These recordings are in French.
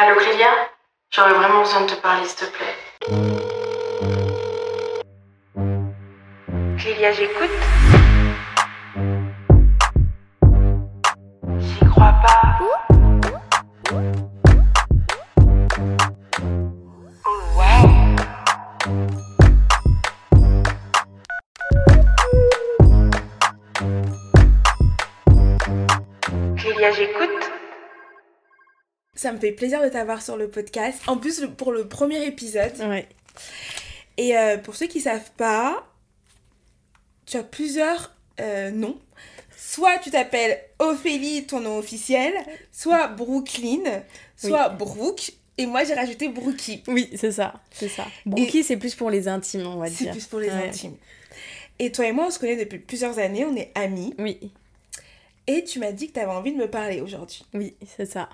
Allô Clélia? J'aurais vraiment besoin de te parler, s'il te plaît. Clélia, j'écoute. Ça me fait plaisir de t'avoir sur le podcast. En plus, pour le premier épisode. Ouais. Et euh, pour ceux qui savent pas, tu as plusieurs euh, noms. Soit tu t'appelles Ophélie, ton nom officiel, soit Brooklyn, soit Brooke. Et moi, j'ai rajouté Brookie. Oui, c'est ça, c'est ça. Brookie, c'est plus pour les intimes, on va C'est dire. plus pour les Ouais. intimes. Et toi et moi, on se connaît depuis plusieurs années, on est amis. Oui, Et tu m'as dit que tu avais envie de me parler aujourd'hui. oui, c'est ça.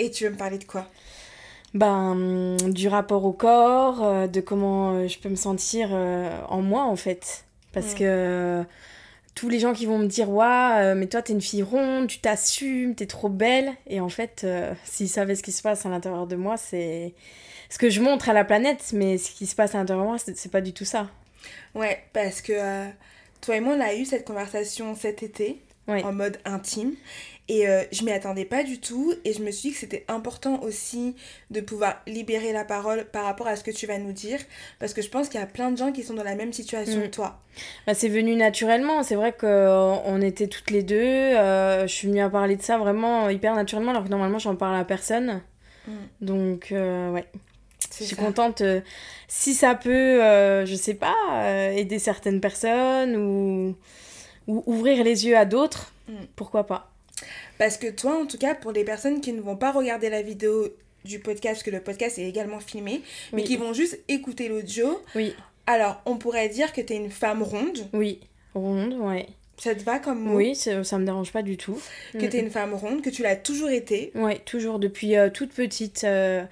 Et tu veux me parler de quoi? Ben, hum, du rapport au corps, euh, de comment euh, je peux me sentir euh, en moi, en fait. Parce que tous les gens qui vont me dire, Ouah, euh, mais toi, t'es une fille ronde, tu t'assumes, t'es trop belle. Et en fait, euh, s'ils savaient ce qui se passe à l'intérieur de moi, c'est ce que je montre à la planète, mais ce qui se passe à l'intérieur de moi, c'est c'est pas du tout ça. Ouais, parce que euh, toi et moi, on a eu cette conversation cet été, Ouais. en mode intime. Et euh, je m'y attendais pas du tout. Et je me suis dit que c'était important aussi de pouvoir libérer la parole par rapport à ce que tu vas nous dire. Parce que je pense qu'il y a plein de gens qui sont dans la même situation Mm. que toi. Bah, c'est venu naturellement. C'est vrai qu'on était toutes les deux. euh, je suis venue à parler de ça vraiment hyper naturellement, alors que normalement, j'en parle à personne. Mm. Donc, euh, ouais. Je suis ça. contente. euh, si ça peut, euh, je sais pas, aider certaines personnes ou, ou ouvrir les yeux à d'autres, Mm. pourquoi pas. Parce que toi, en tout cas, pour les personnes qui ne vont pas regarder la vidéo du podcast, parce que le podcast est également filmé, mais Oui. qui vont juste écouter l'audio, Oui, alors on pourrait dire que tu es une femme ronde. oui. Ronde, ouais. Ça te va comme mot? Oui, ça, ça me dérange pas du tout. Que tu es une femme ronde, que tu l'as toujours été. Ouais, toujours depuis euh, toute petite. euh,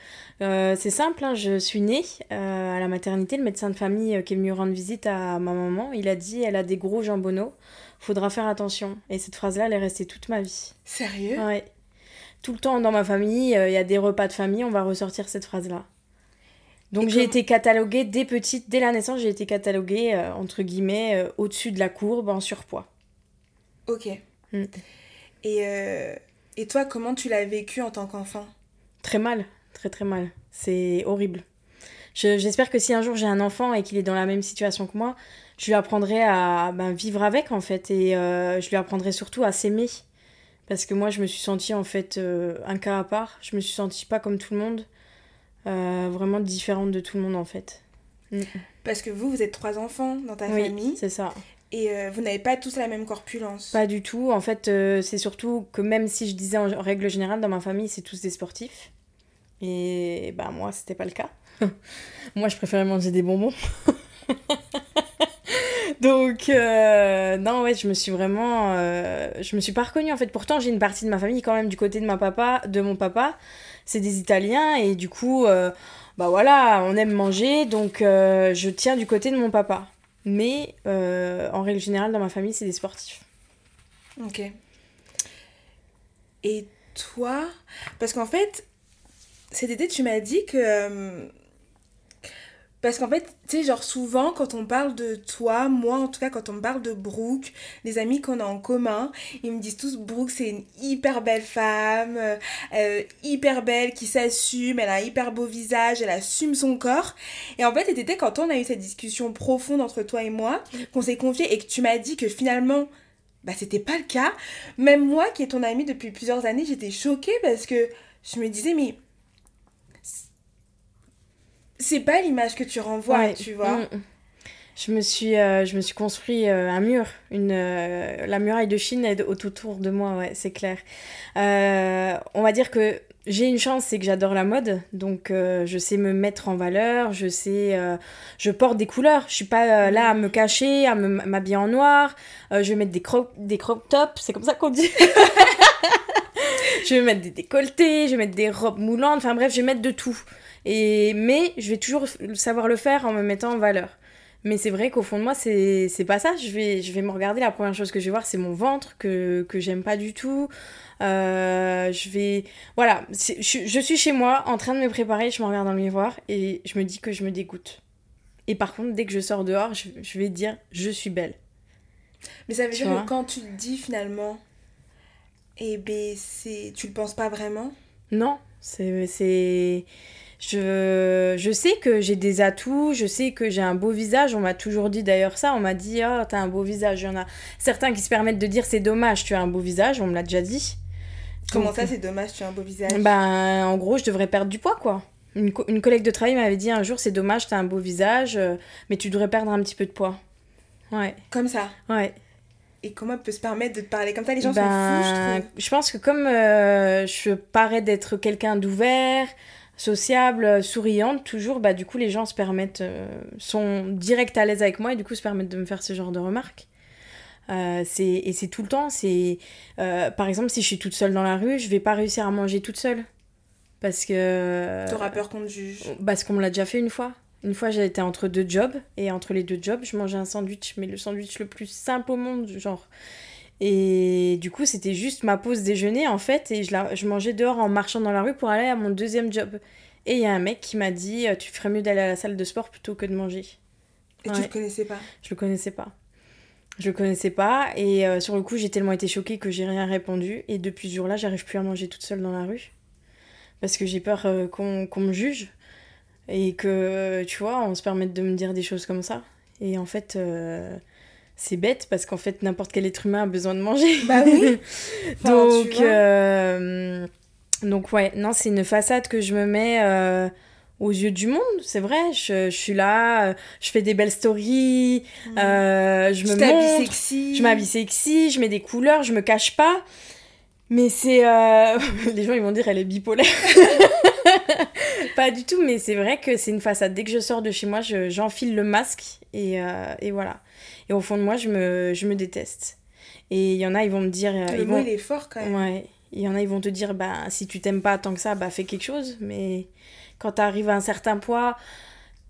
euh, c'est simple, hein, je suis née à la maternité. Le médecin de famille qui est venu rendre visite à ma maman, il a dit elle a des gros jambonneaux, faudra faire attention. Et cette phrase-là, elle est restée toute ma vie. Sérieux? Ouais. Tout le temps dans ma famille, euh, il y a des repas de famille, on va ressortir cette phrase-là. Donc j'ai été cataloguée dès petite, dès la naissance, j'ai été cataloguée euh, entre guillemets euh, au-dessus de la courbe en surpoids. Ok. Mm. Et, et toi, comment tu l'as vécu en tant qu'enfant? Très mal, très très mal. C'est horrible. Je- J'espère que si un jour j'ai un enfant et qu'il est dans la même situation que moi, je lui apprendrai à ben, vivre avec en fait et euh, je lui apprendrai surtout à s'aimer. Parce que moi je me suis sentie en fait euh, un cas à part. Je me suis sentie pas comme tout le monde. Euh, vraiment différente de tout le monde en fait. Parce que vous, vous êtes trois enfants dans ta oui, famille c'est ça. et vous n'avez pas tous la même corpulence. Pas du tout. En fait, c'est surtout que même si je disais en règle générale, dans ma famille, c'est tous des sportifs. Et bah moi, c'était pas le cas. moi, je préférais manger des bonbons. Donc, euh, non, ouais, je me suis vraiment. euh, je me suis pas reconnue en fait. Pourtant, j'ai une partie de ma famille quand même du côté de, ma papa, de mon papa. C'est des Italiens et du coup, euh, bah voilà, on aime manger. Donc, je tiens du côté de mon papa. Mais en règle générale, dans ma famille, c'est des sportifs. Ok. Et toi? Parce qu'en fait, cet été, tu m'as dit que. Parce qu'en fait, tu sais, genre souvent, quand on parle de toi, moi en tout cas, quand on parle de Brooke, les amis qu'on a en commun, ils me disent tous Brooke, c'est une hyper belle femme, euh, euh, hyper belle, qui s'assume, elle a un hyper beau visage, elle assume son corps. Et en fait, été, quand on a eu cette discussion profonde entre toi et moi, qu'on s'est confié et que tu m'as dit que finalement, bah c'était pas le cas. Même moi, qui est ton amie depuis plusieurs années, j'étais choquée parce que je me disais, mais c'est pas l'image que tu renvoies, Ouais. tu vois. Mm. Je me suis, euh, je me suis construit euh, un mur, une, euh, la muraille de Chine est tout autour de moi, ouais, c'est clair. On va dire que j'ai une chance, c'est que j'adore la mode, donc je sais me mettre en valeur, je sais, je porte des couleurs, je suis pas là à me cacher, à m'habiller en noir, je vais mettre des crop, des crop tops, c'est comme ça qu'on dit. je vais mettre des décolletés, je vais mettre des robes moulantes, enfin bref, je vais mettre de tout. Et, mais je vais toujours savoir le faire en me mettant en valeur. Mais c'est vrai qu'au fond de moi, c'est pas ça. Je vais, je vais me regarder, la première chose que je vais voir, c'est mon ventre, que, que j'aime pas du tout. Euh, je vais. Voilà, je, je suis chez moi en train de me préparer, je me regarde dans le miroir et je me dis que je me dégoûte. Et par contre, dès que je sors dehors, je, je vais dire je suis belle. Mais ça veut Tu dire que quand tu le dis finalement, eh ben tu le penses pas vraiment? Non, c'est. Je, je sais que j'ai des atouts, je sais que j'ai un beau visage. On m'a toujours dit d'ailleurs ça. On m'a dit, oh, t'as un beau visage. Il y en a certains qui se permettent de dire, c'est dommage, tu as un beau visage. On me l'a déjà dit. Comment Donc, ça c'est dommage, tu as un beau visage? Ben, en gros, je devrais perdre du poids, quoi. Une, co- une collègue de travail m'avait dit un jour, c'est dommage, t'as un beau visage, euh, mais tu devrais perdre un petit peu de poids. Ouais, Comme ça? ouais. Et comment elle peut se permettre de te parler comme ça? Les gens Ben, sont fous, je trouve. je pense que comme euh, je parais d'être quelqu'un d'ouvert, sociable, euh, souriante, toujours, bah du coup, les gens se permettent, euh, sont direct à l'aise avec moi et du coup se permettent de me faire ce genre de remarques. Euh, et c'est tout le temps. C'est euh, par exemple si je suis toute seule dans la rue, je vais pas réussir à manger toute seule parce que T'auras peur qu'on te juge. Parce qu'on me l'a déjà fait une fois. Une fois, j'ai été entre deux jobs, et entre les deux jobs, je mangeais un sandwich, mais le sandwich le plus simple au monde, genre. Et du coup, c'était juste ma pause déjeuner, en fait, et je, la, je mangeais dehors en marchant dans la rue pour aller à mon deuxième job. Et il y a un mec qui m'a dit euh, Tu ferais mieux d'aller à la salle de sport plutôt que de manger. Et tu Ouais. le connaissais pas. Je le connaissais pas. Je le connaissais pas, et euh, sur le coup, j'ai tellement été choquée que j'ai rien répondu, et depuis ce jour-là, j'arrive plus à manger toute seule dans la rue. Parce que j'ai peur euh, qu'on me juge, et que, tu vois, on se permette de me dire des choses comme ça. Et en fait, euh, c'est bête, parce qu'en fait, n'importe quel être humain a besoin de manger. Bah oui. Enfin, donc, euh, donc ouais, non, c'est une façade que je me mets euh, aux yeux du monde, c'est vrai. Je, je suis là, euh, je fais des belles stories, euh, je tu me montre, sexy. je m'habille sexy, je mets des couleurs, je me cache pas. Mais c'est... Les gens, ils vont dire, elle est bipolaire. pas du tout, mais c'est vrai que c'est une façade. Dès que je sors de chez moi, je- j'enfile le masque et, et voilà. Et au fond de moi, je me, je me déteste. Et il y en a, ils vont me dire... euh, Le ils mot, vont... il est fort quand même. Ouais. Il y en a, ils vont te dire, bah, si tu t'aimes pas tant que ça, bah, fais quelque chose. Mais quand tu arrives à un certain poids,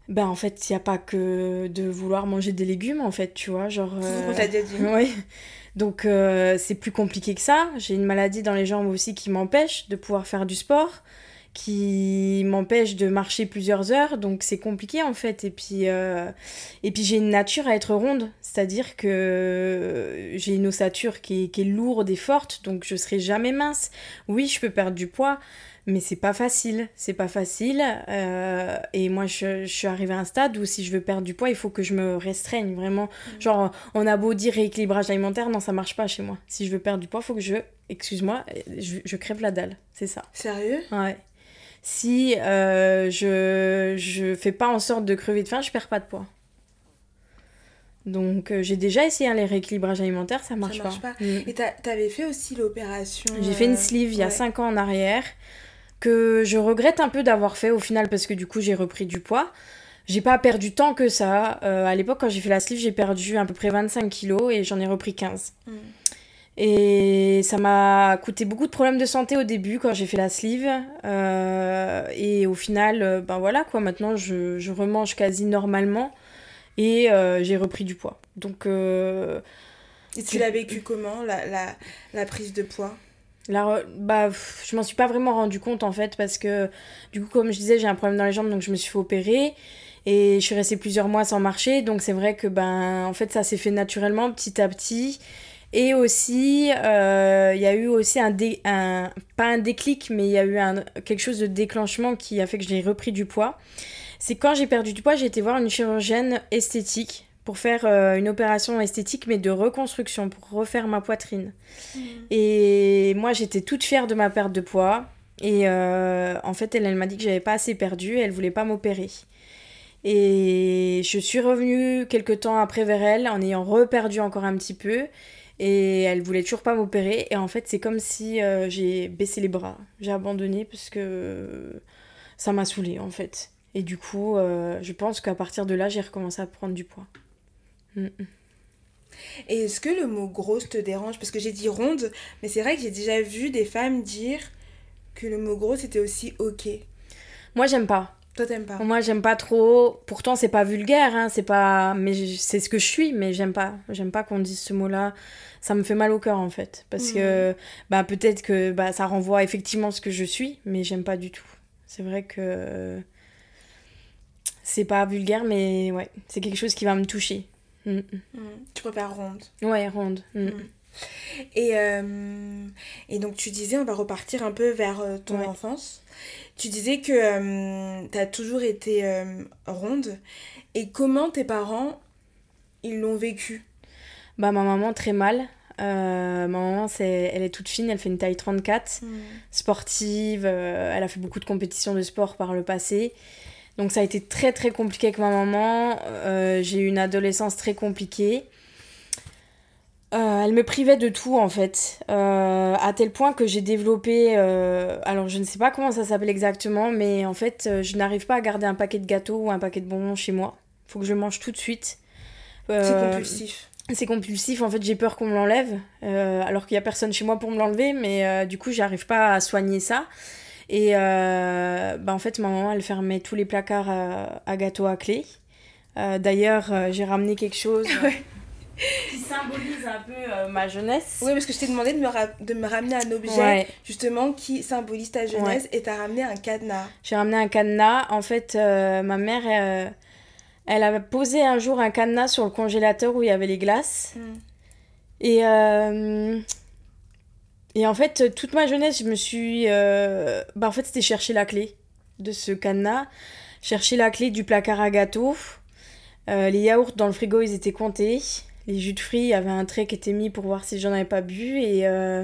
bah, en fait, il n'y a pas que de vouloir manger des légumes, en fait, tu vois. Genre. Euh, dit. Ouais. Donc, euh, c'est plus compliqué que ça. J'ai une maladie dans les jambes aussi qui m'empêche de pouvoir faire du sport, qui m'empêche de marcher plusieurs heures. Donc, c'est compliqué, en fait. Et puis, euh, et puis j'ai une nature à être ronde. C'est-à-dire que j'ai une ossature qui est, qui est lourde et forte. Donc, je serai jamais mince. Oui, je peux perdre du poids. Mais c'est pas facile, c'est pas facile. euh, et moi, je, je suis arrivée à un stade où si je veux perdre du poids, il faut que je me restreigne vraiment. Genre, on a beau dire rééquilibrage alimentaire, non, ça marche pas chez moi. Si je veux perdre du poids, il faut que je, excuse-moi, je, je crève la dalle, c'est ça. Sérieux? Ouais. Si euh, je, je fais pas en sorte de crever de faim, je perds pas de poids. Donc, euh, j'ai déjà essayé hein, les rééquilibrages alimentaires, ça marche, marche pas. pas. Mm. Et t'avais fait aussi l'opération. J'ai fait une euh, sleeve il y a ouais. 5 ans en arrière que je regrette un peu d'avoir fait au final parce que du coup j'ai repris du poids. J'ai pas perdu tant que ça. Euh, à l'époque quand j'ai fait la sleeve j'ai perdu à peu près 25 kilos et j'en ai repris 15. Mm. Et ça m'a coûté beaucoup de problèmes de santé au début quand j'ai fait la sleeve. Euh, et au final, euh, ben voilà quoi, maintenant je, je remange quasi normalement. Et euh, j'ai repris du poids. Donc euh, Et tu l'as vécu comment, la, la, la prise de poids? La bah, je m'en suis pas vraiment rendu compte en fait parce que du coup comme je disais j'ai un problème dans les jambes donc je me suis fait opérer. Et je suis restée plusieurs mois sans marcher. Donc c'est vrai que ben en fait ça s'est fait naturellement petit à petit et aussi euh, il y a eu aussi un, dé- un pas un déclic mais il y a eu un, quelque chose de déclenchement qui a fait que j'ai repris du poids c'est quand j'ai perdu du poids j'ai été voir une chirurgienne esthétique pour faire euh, une opération esthétique mais de reconstruction pour refaire ma poitrine et moi, j'étais toute fière de ma perte de poids. Et euh, en fait, elle, elle m'a dit que j'avais pas assez perdu et elle voulait pas m'opérer. Et je suis revenue quelques temps après vers elle en ayant reperdu encore un petit peu. Et elle voulait toujours pas m'opérer. Et en fait, c'est comme si euh, j'ai baissé les bras. J'ai abandonné parce que ça m'a saoulée en fait. Et du coup, euh, je pense qu'à partir de là, j'ai recommencé à prendre du poids. Mm, mm. Et est-ce que le mot grosse te dérange? Parce que j'ai dit ronde, mais c'est vrai que j'ai déjà vu des femmes dire que le mot grosse était aussi ok. Moi, j'aime pas. Toi, t'aimes pas Moi, j'aime pas trop. Pourtant, c'est pas vulgaire, hein, c'est pas. Mais je- c'est ce que je suis, mais j'aime pas. J'aime pas qu'on dise ce mot-là. Ça me fait mal au cœur, en fait. Parce que, bah, peut-être que bah, ça renvoie effectivement ce que je suis, mais j'aime pas du tout. C'est vrai que. C'est pas vulgaire, mais ouais, c'est quelque chose qui va me toucher. Mm, Mm. Tu préfères ronde. mm. Ouais, ronde. Et, euh, et donc tu disais, on va repartir un peu vers euh, ton Ouais. enfance. Tu disais que tu as toujours été euh, ronde. Et comment tes parents, ils l'ont vécu? Bah, ma maman, très mal. Euh, ma maman, c'est... elle est toute fine, elle fait une taille 34. sportive, euh, elle a fait beaucoup de compétitions de sport par le passé. Donc ça a été très très compliqué avec ma maman. Euh, j'ai eu une adolescence très compliquée. Euh, elle me privait de tout en fait, Euh, à tel point que j'ai développé, euh, alors je ne sais pas comment ça s'appelle exactement, mais en fait je n'arrive pas à garder un paquet de gâteaux ou un paquet de bonbons chez moi. Faut que je le mange tout de suite. C'est compulsif. c'est compulsif, en fait j'ai peur qu'on me l'enlève, alors qu'il n'y a personne chez moi pour me l'enlever, mais du coup j'arrive pas à soigner ça. Et bah, en fait ma maman elle fermait tous les placards à, à gâteaux à clé. D'ailleurs j'ai ramené quelque chose. qui symbolise un peu euh, ma jeunesse. Oui, parce que je t'ai demandé de me, ra- de me ramener un objet Ouais. justement qui symbolise ta jeunesse et t'as ramené un cadenas. J'ai ramené un cadenas. En fait, euh, ma mère, euh, elle avait posé un jour un cadenas sur le congélateur où il y avait les glaces. Et, euh, et en fait, toute ma jeunesse, je me suis. Bah, en fait, c'était chercher la clé de ce cadenas, chercher la clé du placard à gâteau. Euh, les yaourts dans le frigo, ils étaient comptés. Les jus de fruits, il y avait un trait qui était mis pour voir si j'en avais pas bu. Et euh,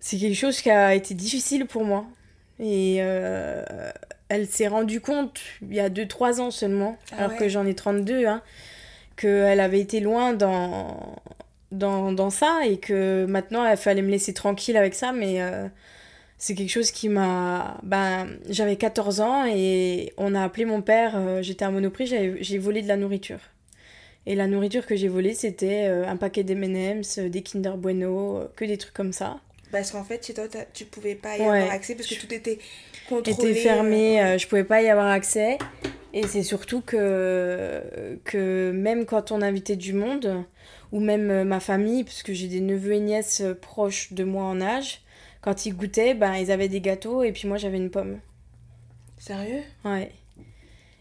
c'est quelque chose qui a été difficile pour moi. Et euh, elle s'est rendue compte, il y a 2-3 ans seulement, Ah alors ouais. que j'en ai 32, hein, qu'elle avait été loin dans, dans, dans ça et que maintenant il fallait me laisser tranquille avec ça. Mais euh, c'est quelque chose qui m'a. Ben, j'avais 14 ans et on a appelé mon père, j'étais à Monoprix, j'ai volé de la nourriture. Et la nourriture que j'ai volée, c'était euh, un paquet d'M&M's, euh, des Kinder Bueno, euh, que des trucs comme ça. Parce qu'en fait, chez toi, tu pouvais pas y Ouais. avoir accès parce que tout était contrôlé. était fermé, euh, je pouvais pas y avoir accès. Et c'est surtout que, que même quand on invitait du monde, ou même ma famille, parce que j'ai des neveux et nièces proches de moi en âge, quand ils goûtaient, ben, ils avaient des gâteaux et puis moi j'avais une pomme. Sérieux? Ouais.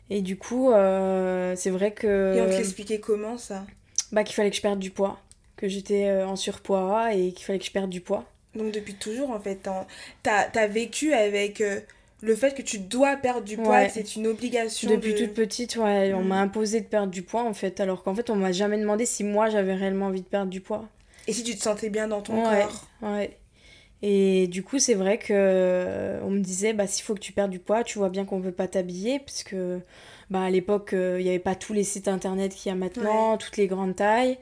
Et du coup, euh, c'est vrai que. Et on te l'expliquait comment ça? Bah, qu'il fallait que je perde du poids. Que j'étais euh, en surpoids et qu'il fallait que je perde du poids. Donc depuis toujours, en fait, t'as as vécu avec euh, le fait que tu dois perdre du poids, Ouais. c'est une obligation. Depuis de... toute petite, ouais, on Mm. m'a imposé de perdre du poids en fait, alors qu'en fait on m'a jamais demandé si moi j'avais réellement envie de perdre du poids. Et si tu te sentais bien dans ton Ouais. corps? Ouais. Et du coup, c'est vrai que euh, on me disait bah s'il faut que tu perdes du poids, tu vois bien qu'on veut pas t'habiller parce que bah à l'époque euh, il n'y avait pas tous les sites internet qu'il y a maintenant, toutes les grandes tailles.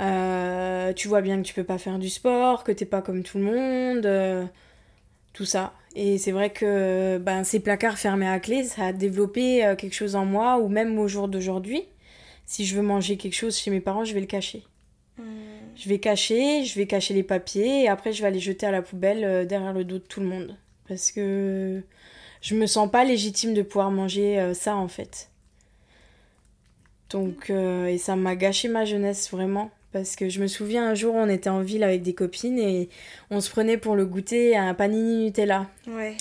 Euh, tu vois bien que tu peux pas faire du sport, que t'es pas comme tout le monde, euh, tout ça. Et c'est vrai que ben, ces placards fermés à clé, ça a développé quelque chose en moi, ou même au jour d'aujourd'hui, si je veux manger quelque chose chez mes parents, je vais le cacher. Hmm. Je vais cacher, je vais cacher les papiers et après je vais aller jeter à la poubelle euh, derrière le dos de tout le monde. Parce que je me sens pas légitime de pouvoir manger euh, ça en fait. Donc, euh, et ça m'a gâché ma jeunesse vraiment. Parce que je me souviens un jour, on était en ville avec des copines et on se prenait pour le goûter à un panini Nutella. Ouais.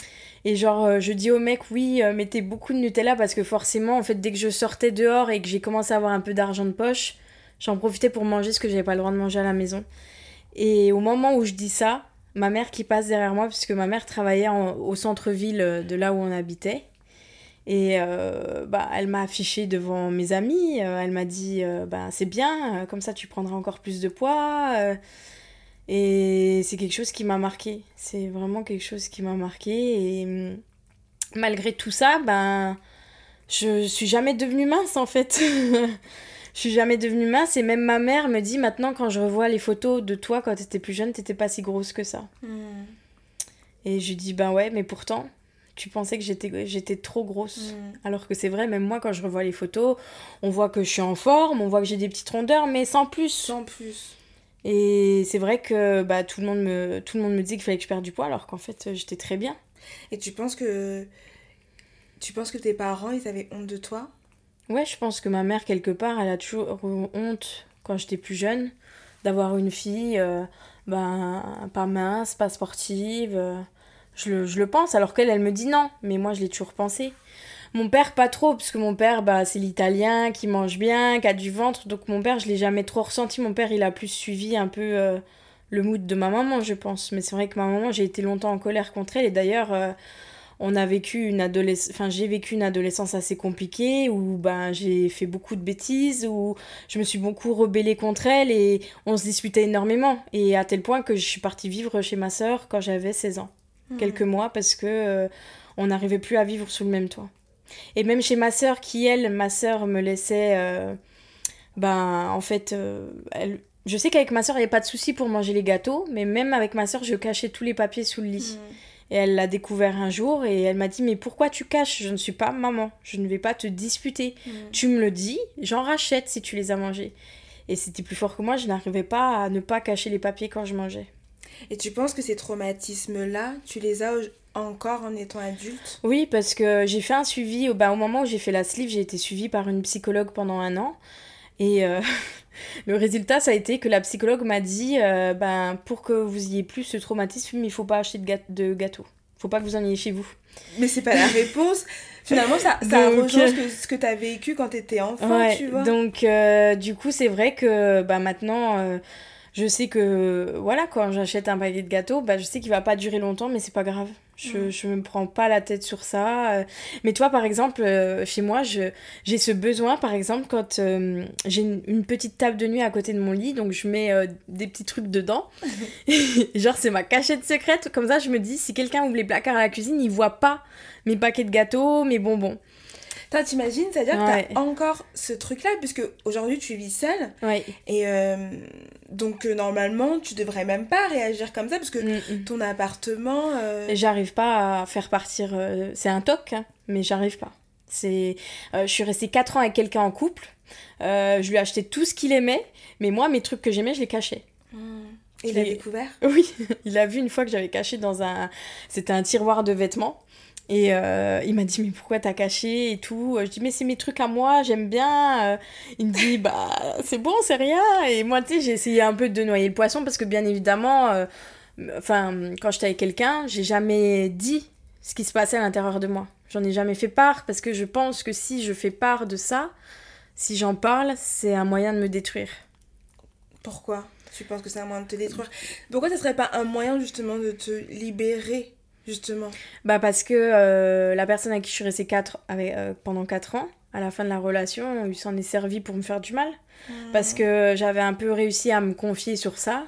Et genre, je dis au mec, oui, mettez beaucoup de Nutella parce que forcément, en fait, dès que je sortais dehors et que j'ai commencé à avoir un peu d'argent de poche, j'en profitais pour manger ce que j'avais pas le droit de manger à la maison. Et au moment où je dis ça, ma mère qui passe derrière moi, puisque ma mère travaillait au centre-ville euh, de là où on habitait, et euh, bah, elle m'a affiché devant mes amis, euh, elle m'a dit, bah, c'est bien, comme ça tu prendras encore plus de poids. et c'est quelque chose qui m'a marqué. C'est vraiment quelque chose qui m'a marqué. Et hum, malgré tout ça, ben, je suis jamais devenue mince en fait. je suis jamais devenue mince. Et même ma mère me dit maintenant, quand je revois les photos de toi quand t'étais plus jeune, t'étais pas si grosse que ça. Hmm. Et je lui dis, ben ouais, mais pourtant, tu pensais que j'étais, j'étais trop grosse. Hmm. Alors que c'est vrai, même moi, quand je revois les photos, on voit que je suis en forme, on voit que j'ai des petites rondeurs, mais sans plus. Sans plus. Et c'est vrai que bah, tout, le monde me, tout le monde me disait qu'il fallait que je perde du poids, alors qu'en fait, j'étais très bien. Et tu penses que tu penses que tes parents, ils avaient honte de toi? Ouais, je pense que ma mère, quelque part, elle a toujours honte, quand j'étais plus jeune, d'avoir une fille, euh, ben, pas mince, pas sportive. euh, je, le, pense, alors qu'elle, elle me dit non, mais moi, je l'ai toujours pensé. Mon père, pas trop, parce que mon père, bah, c'est l'italien qui mange bien, qui a du ventre, donc mon père, je l'ai jamais trop ressenti. Mon père, il a plus suivi un peu euh, le mood de ma maman, je pense. Mais c'est vrai que ma maman, j'ai été longtemps en colère contre elle, et d'ailleurs, on a vécu une adolescence, enfin, j'ai vécu une adolescence assez compliquée, où ben, j'ai fait beaucoup de bêtises, où je me suis beaucoup rebellée contre elle, et on se disputait énormément. Et à tel point que je suis partie vivre chez ma sœur quand j'avais 16 ans quelques mois parce que euh, on n'arrivait plus à vivre sous le même toit. Et même chez ma sœur, qui elle, ma sœur me laissait, euh, ben en fait, euh, elle, je sais qu'avec ma sœur il n'y avait pas de souci pour manger les gâteaux, mais même avec ma sœur je cachais tous les papiers sous le lit. Et elle l'a découvert un jour et elle m'a dit mais pourquoi tu caches? Je ne suis pas maman, je ne vais pas te disputer. Tu me le dis, j'en rachète si tu les as mangés. Et c'était plus fort que moi, je n'arrivais pas à ne pas cacher les papiers quand je mangeais. Et tu penses que ces traumatismes-là, tu les as encore en étant adulte? Oui, parce que j'ai fait un suivi, au- bah, au moment où j'ai fait la sleeve, j'ai été suivie par une psychologue pendant un an. Et euh, le résultat, ça a été que la psychologue m'a dit, euh, ben, pour que vous ayez plus ce traumatisme, il faut pas acheter de, gâ- de gâteaux. faut pas que vous en ayez chez vous. Mais c'est pas la réponse. Finalement, ça, ça Donc, rejoint euh, ce que, ce que tu as vécu quand tu étais enfant, Ouais, tu vois. donc euh, du coup, c'est vrai que bah, maintenant, euh, je sais que voilà, quand j'achète un paquet de gâteaux, bah, je sais qu'il va pas durer longtemps, mais c'est pas grave. Je, je me prends pas la tête sur ça. euh. Mais toi, par exemple, euh, chez moi, je, j'ai ce besoin, par exemple, quand euh, j'ai une, une petite table de nuit à côté de mon lit, donc je mets euh, des petits trucs dedans. Genre, c'est ma cachette secrète. Comme ça, je me dis, si quelqu'un ouvre les placards à la cuisine, il voit pas mes paquets de gâteaux, mes bonbons. Toi, t'imagines, c'est-à-dire Ouais. que t'as encore ce truc-là, puisque aujourd'hui tu vis seule, Ouais. et euh, donc euh, normalement tu devrais même pas réagir comme ça, parce que Mm, mm. ton appartement. euh, J'arrive pas à faire partir. euh, c'est un toc, hein, mais j'arrive pas. C'est, je suis restée 4 ans avec quelqu'un en couple. Je lui ai acheté tout ce qu'il aimait, mais moi, mes trucs que j'aimais, je les cachais. Il je a l'ai- découvert? Oui, il a vu une fois que j'avais caché dans un. C'était un tiroir de vêtements. Et euh, il m'a dit, mais pourquoi t'as caché et tout? Je dis, mais c'est mes trucs à moi, j'aime bien. Euh, Il me dit, bah, c'est bon, c'est rien. Et moi, tu sais, j'ai essayé un peu de noyer le poisson parce que, bien évidemment, euh, quand j'étais avec quelqu'un, j'ai jamais dit ce qui se passait à l'intérieur de moi. J'en ai jamais fait part parce que je pense que si je fais part de ça, si j'en parle, c'est un moyen de me détruire. Pourquoi? Tu penses que c'est un moyen de te détruire? Pourquoi ça serait pas un moyen justement de te libérer, justement Bah parce que euh, la personne à qui je suis restée quatre, avec, euh, pendant 4 ans, à la fin de la relation, il s'en est servi pour me faire du mal. Parce que j'avais un peu réussi à me confier sur ça.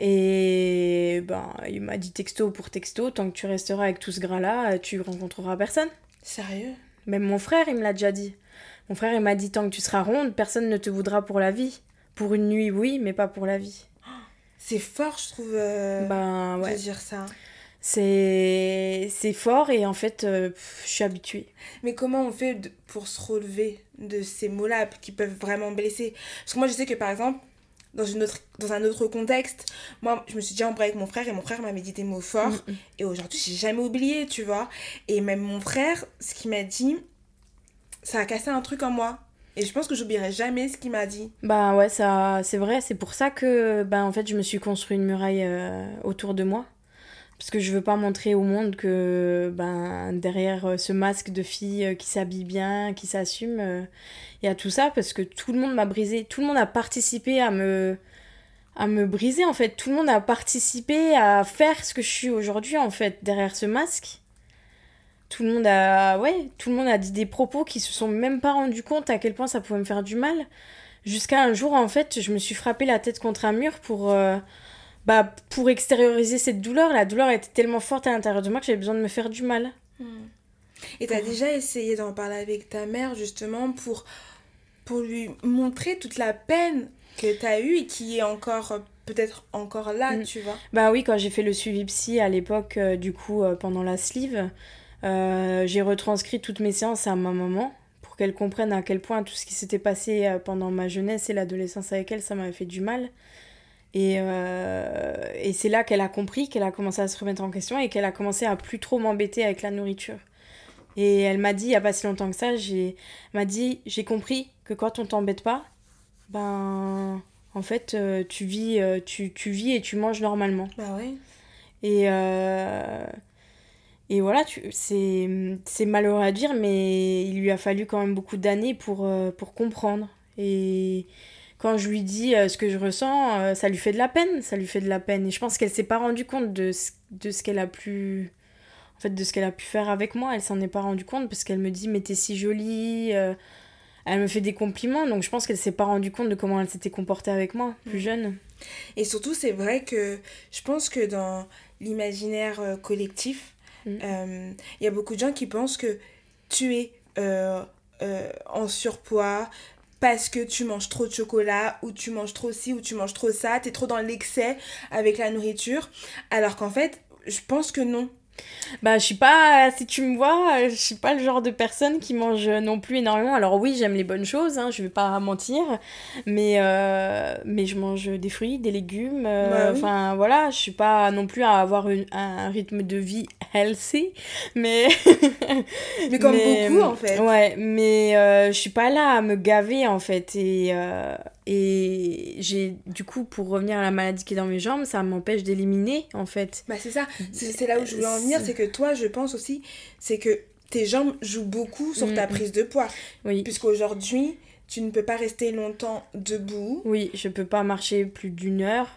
Et ben, il m'a dit texto pour texto, tant que tu resteras avec tout ce gras-là, tu rencontreras personne. Sérieux? Même mon frère, il me l'a déjà dit. Mon frère, il m'a dit, tant que tu seras ronde, personne ne te voudra pour la vie. Pour une nuit, oui, mais pas pour la vie. C'est fort, je trouve, euh, Ben ouais. de dire ça. C'est c'est fort et en fait, euh, je suis habituée. Mais comment on fait pour se relever de ces mots-là qui peuvent vraiment blesser? Parce que moi, je sais que par exemple, dans, une autre, dans un autre contexte, moi, je me suis déjà embrouillée avec mon frère et mon frère m'avait dit des mots forts. Mm, mm. Et aujourd'hui, j'ai jamais oublié, tu vois. Et même mon frère, ce qu'il m'a dit, ça a cassé un truc en moi. Et je pense que j'oublierai jamais ce qu'il m'a dit. Bah ouais, ça, c'est vrai, c'est pour ça que bah, en fait, je me suis construit une muraille euh, autour de moi. Parce que je veux pas montrer au monde que ben, derrière euh, ce masque de fille euh, qui s'habille bien, qui s'assume, euh, il y a tout ça parce que tout le monde m'a brisé. Tout le monde a participé à me, à me briser en fait. Tout le monde a participé à faire ce que je suis aujourd'hui en fait, derrière ce masque. Tout le monde a, ouais, tout le monde a dit des propos qui se sont même pas rendus compte à quel point ça pouvait me faire du mal. Jusqu'à un jour, en fait, je me suis frappé la tête contre un mur pour, bah, pour extérioriser cette douleur. La douleur était tellement forte à l'intérieur de moi que j'avais besoin de me faire du mal. Et t'as déjà essayé d'en parler avec ta mère justement pour, pour lui montrer toute la peine que t'as eue et qui est encore, peut-être encore là, Mm. tu vois? Bah oui, quand j'ai fait le suivi psy à l'époque, euh, du coup, euh, pendant la sleeve, euh, j'ai retranscrit toutes mes séances à ma maman pour qu'elle comprenne à quel point tout ce qui s'était passé pendant ma jeunesse et l'adolescence avec elle, ça m'avait fait du mal. Et, euh, et c'est là qu'elle a compris, qu'elle a commencé à se remettre en question et qu'elle a commencé à plus trop m'embêter avec la nourriture. Et elle m'a dit, il n'y a pas si longtemps que ça, j'ai m'a dit, j'ai compris que quand on t'embête pas, ben, en fait, euh, tu, vis, euh, tu, tu, vis et tu manges normalement. Bah ouais. Et, et voilà, c'est malheureux à dire, mais il lui a fallu quand même beaucoup d'années pour, pour comprendre. Et quand je lui dis ce que je ressens, ça lui fait de la peine, ça lui fait de la peine. Et je pense qu'elle s'est pas rendue compte de ce, de ce qu'elle a pu en fait de ce qu'elle a pu faire avec moi elle s'en est pas rendue compte parce qu'elle me dit mais t'es si jolie elle me fait des compliments, donc je pense qu'elle s'est pas rendue compte de comment elle s'était comportée avec moi, plus mm. jeune. Et surtout, c'est vrai que je pense que dans l'imaginaire euh, collectif, mm. euh, il y a beaucoup de gens qui pensent que tu es euh, en surpoids parce que tu manges trop de chocolat, ou tu manges trop ci, ou tu manges trop ça, tu es trop dans l'excès avec la nourriture. Alors qu'en fait, je pense que non. Bah, je suis pas, si tu me vois, je suis pas le genre de personne qui mange non plus énormément. Alors oui, j'aime les bonnes choses, hein, je vais pas mentir, mais, euh, mais je mange des fruits, des légumes, euh, bah enfin voilà, je suis pas non plus à avoir un rythme de vie healthy, mais... mais comme beaucoup en fait. Ouais, mais euh, je suis pas là à me gaver en fait, et, et j'ai, du coup, pour revenir à la maladie qui est dans mes jambes, ça m'empêche d'éliminer, en fait. Bah, c'est ça. C'est là où je voulais en venir. C'est que toi, je pense aussi, c'est que tes jambes jouent beaucoup sur ta mm, mm. prise de poids. Oui. Puisqu'aujourd'hui, tu ne peux pas rester longtemps debout. Oui, je peux pas marcher plus d'une heure.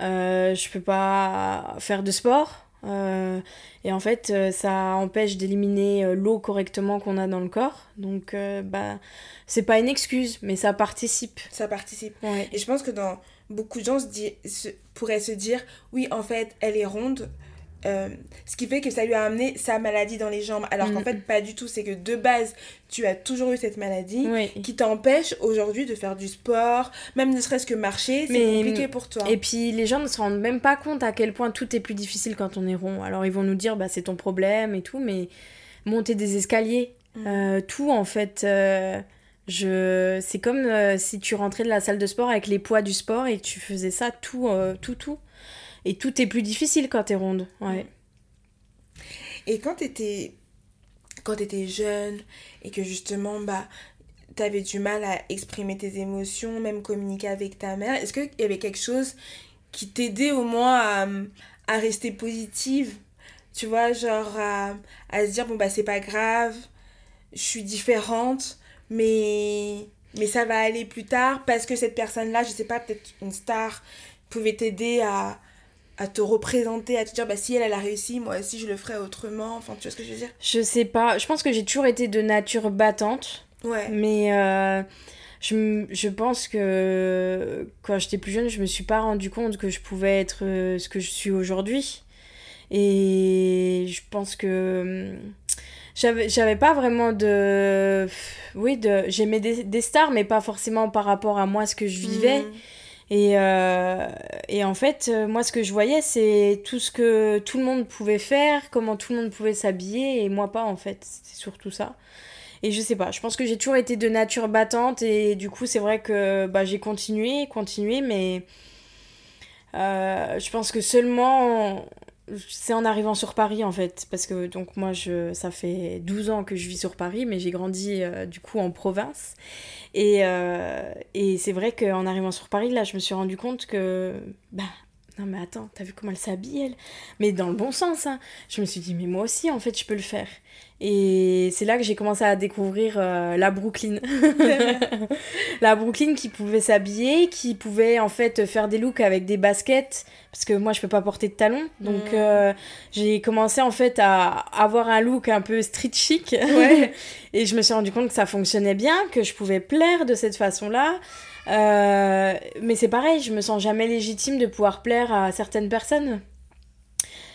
Euh, je peux pas faire de sport. Euh, et en fait, euh, ça empêche d'éliminer euh, l'eau correctement qu'on a dans le corps. Donc, bah, c'est pas une excuse, mais ça participe. Ça participe. Et je pense que dans beaucoup de gens se, pourraient se dire, oui, en fait, elle est ronde, euh, ce qui fait que ça lui a amené sa maladie dans les jambes. Alors qu'en mm. fait, pas du tout. C'est que de base, tu as toujours eu cette maladie qui t'empêche aujourd'hui de faire du sport, même ne serait-ce que marcher, c'est compliqué pour toi. Et puis, les gens ne se rendent même pas compte à quel point tout est plus difficile quand on est rond. Alors, ils vont nous dire, bah, c'est ton problème et tout, mais monter des escaliers, mm. euh, tout en fait. Euh, je... C'est comme si tu rentrais de la salle de sport avec les poids du sport et tu faisais ça tout, tout, tout. Et tout est plus difficile quand t'es ronde. Ouais. Et quand t'étais quand étais jeune et que justement bah t'avais du mal à exprimer tes émotions, même communiquer avec ta mère, est-ce qu'il y avait quelque chose qui t'aidait au moins à, à, rester positive? Tu vois, genre à, à se dire bon bah c'est pas grave, je suis différente, mais mais ça va aller plus tard parce que cette personne-là, je sais pas, peut-être une star, pouvait t'aider à, à te représenter, à te dire bah si elle, elle a réussi, moi aussi je le ferai autrement. Enfin, tu vois ce que je veux dire? Je sais pas. Je pense que j'ai toujours été de nature battante. Ouais. Mais euh, je, je, pense que quand j'étais plus jeune, je me suis pas rendu compte que je pouvais être euh, ce que je suis aujourd'hui. Et je pense que hum, j'avais j'avais pas vraiment de oui de j'aimais des, des, stars mais pas forcément par rapport à moi ce que je vivais mmh. Et, euh, et en fait, euh, moi, ce que je voyais, c'est tout ce que tout le monde pouvait faire, comment tout le monde pouvait s'habiller, et moi pas, en fait. C'est surtout ça. Et je sais pas, je pense que j'ai toujours été de nature battante, et du coup, c'est vrai que bah, j'ai continué, continué, mais euh, je pense que seulement c'est en arrivant sur Paris en fait parce que donc moi je ça fait 12 ans que je vis sur Paris mais j'ai grandi du coup en province et, euh, et c'est vrai qu'en arrivant sur Paris, là, je me suis rendu compte que. Bah, non, mais attends, t'as vu comment elle s'habille, elle? Mais dans le bon sens, hein. Je me suis dit, mais moi aussi, en fait, je peux le faire. Et c'est là que j'ai commencé à découvrir euh, la Brooklyn. la Brooklyn qui pouvait s'habiller, qui pouvait en fait faire des looks avec des baskets, parce que moi je peux pas porter de talons. Donc mm. euh, j'ai commencé en fait à avoir un look un peu street chic. et je me suis rendu compte que ça fonctionnait bien, que je pouvais plaire de cette façon-là. Euh, mais c'est pareil, je me sens jamais légitime de pouvoir plaire à certaines personnes.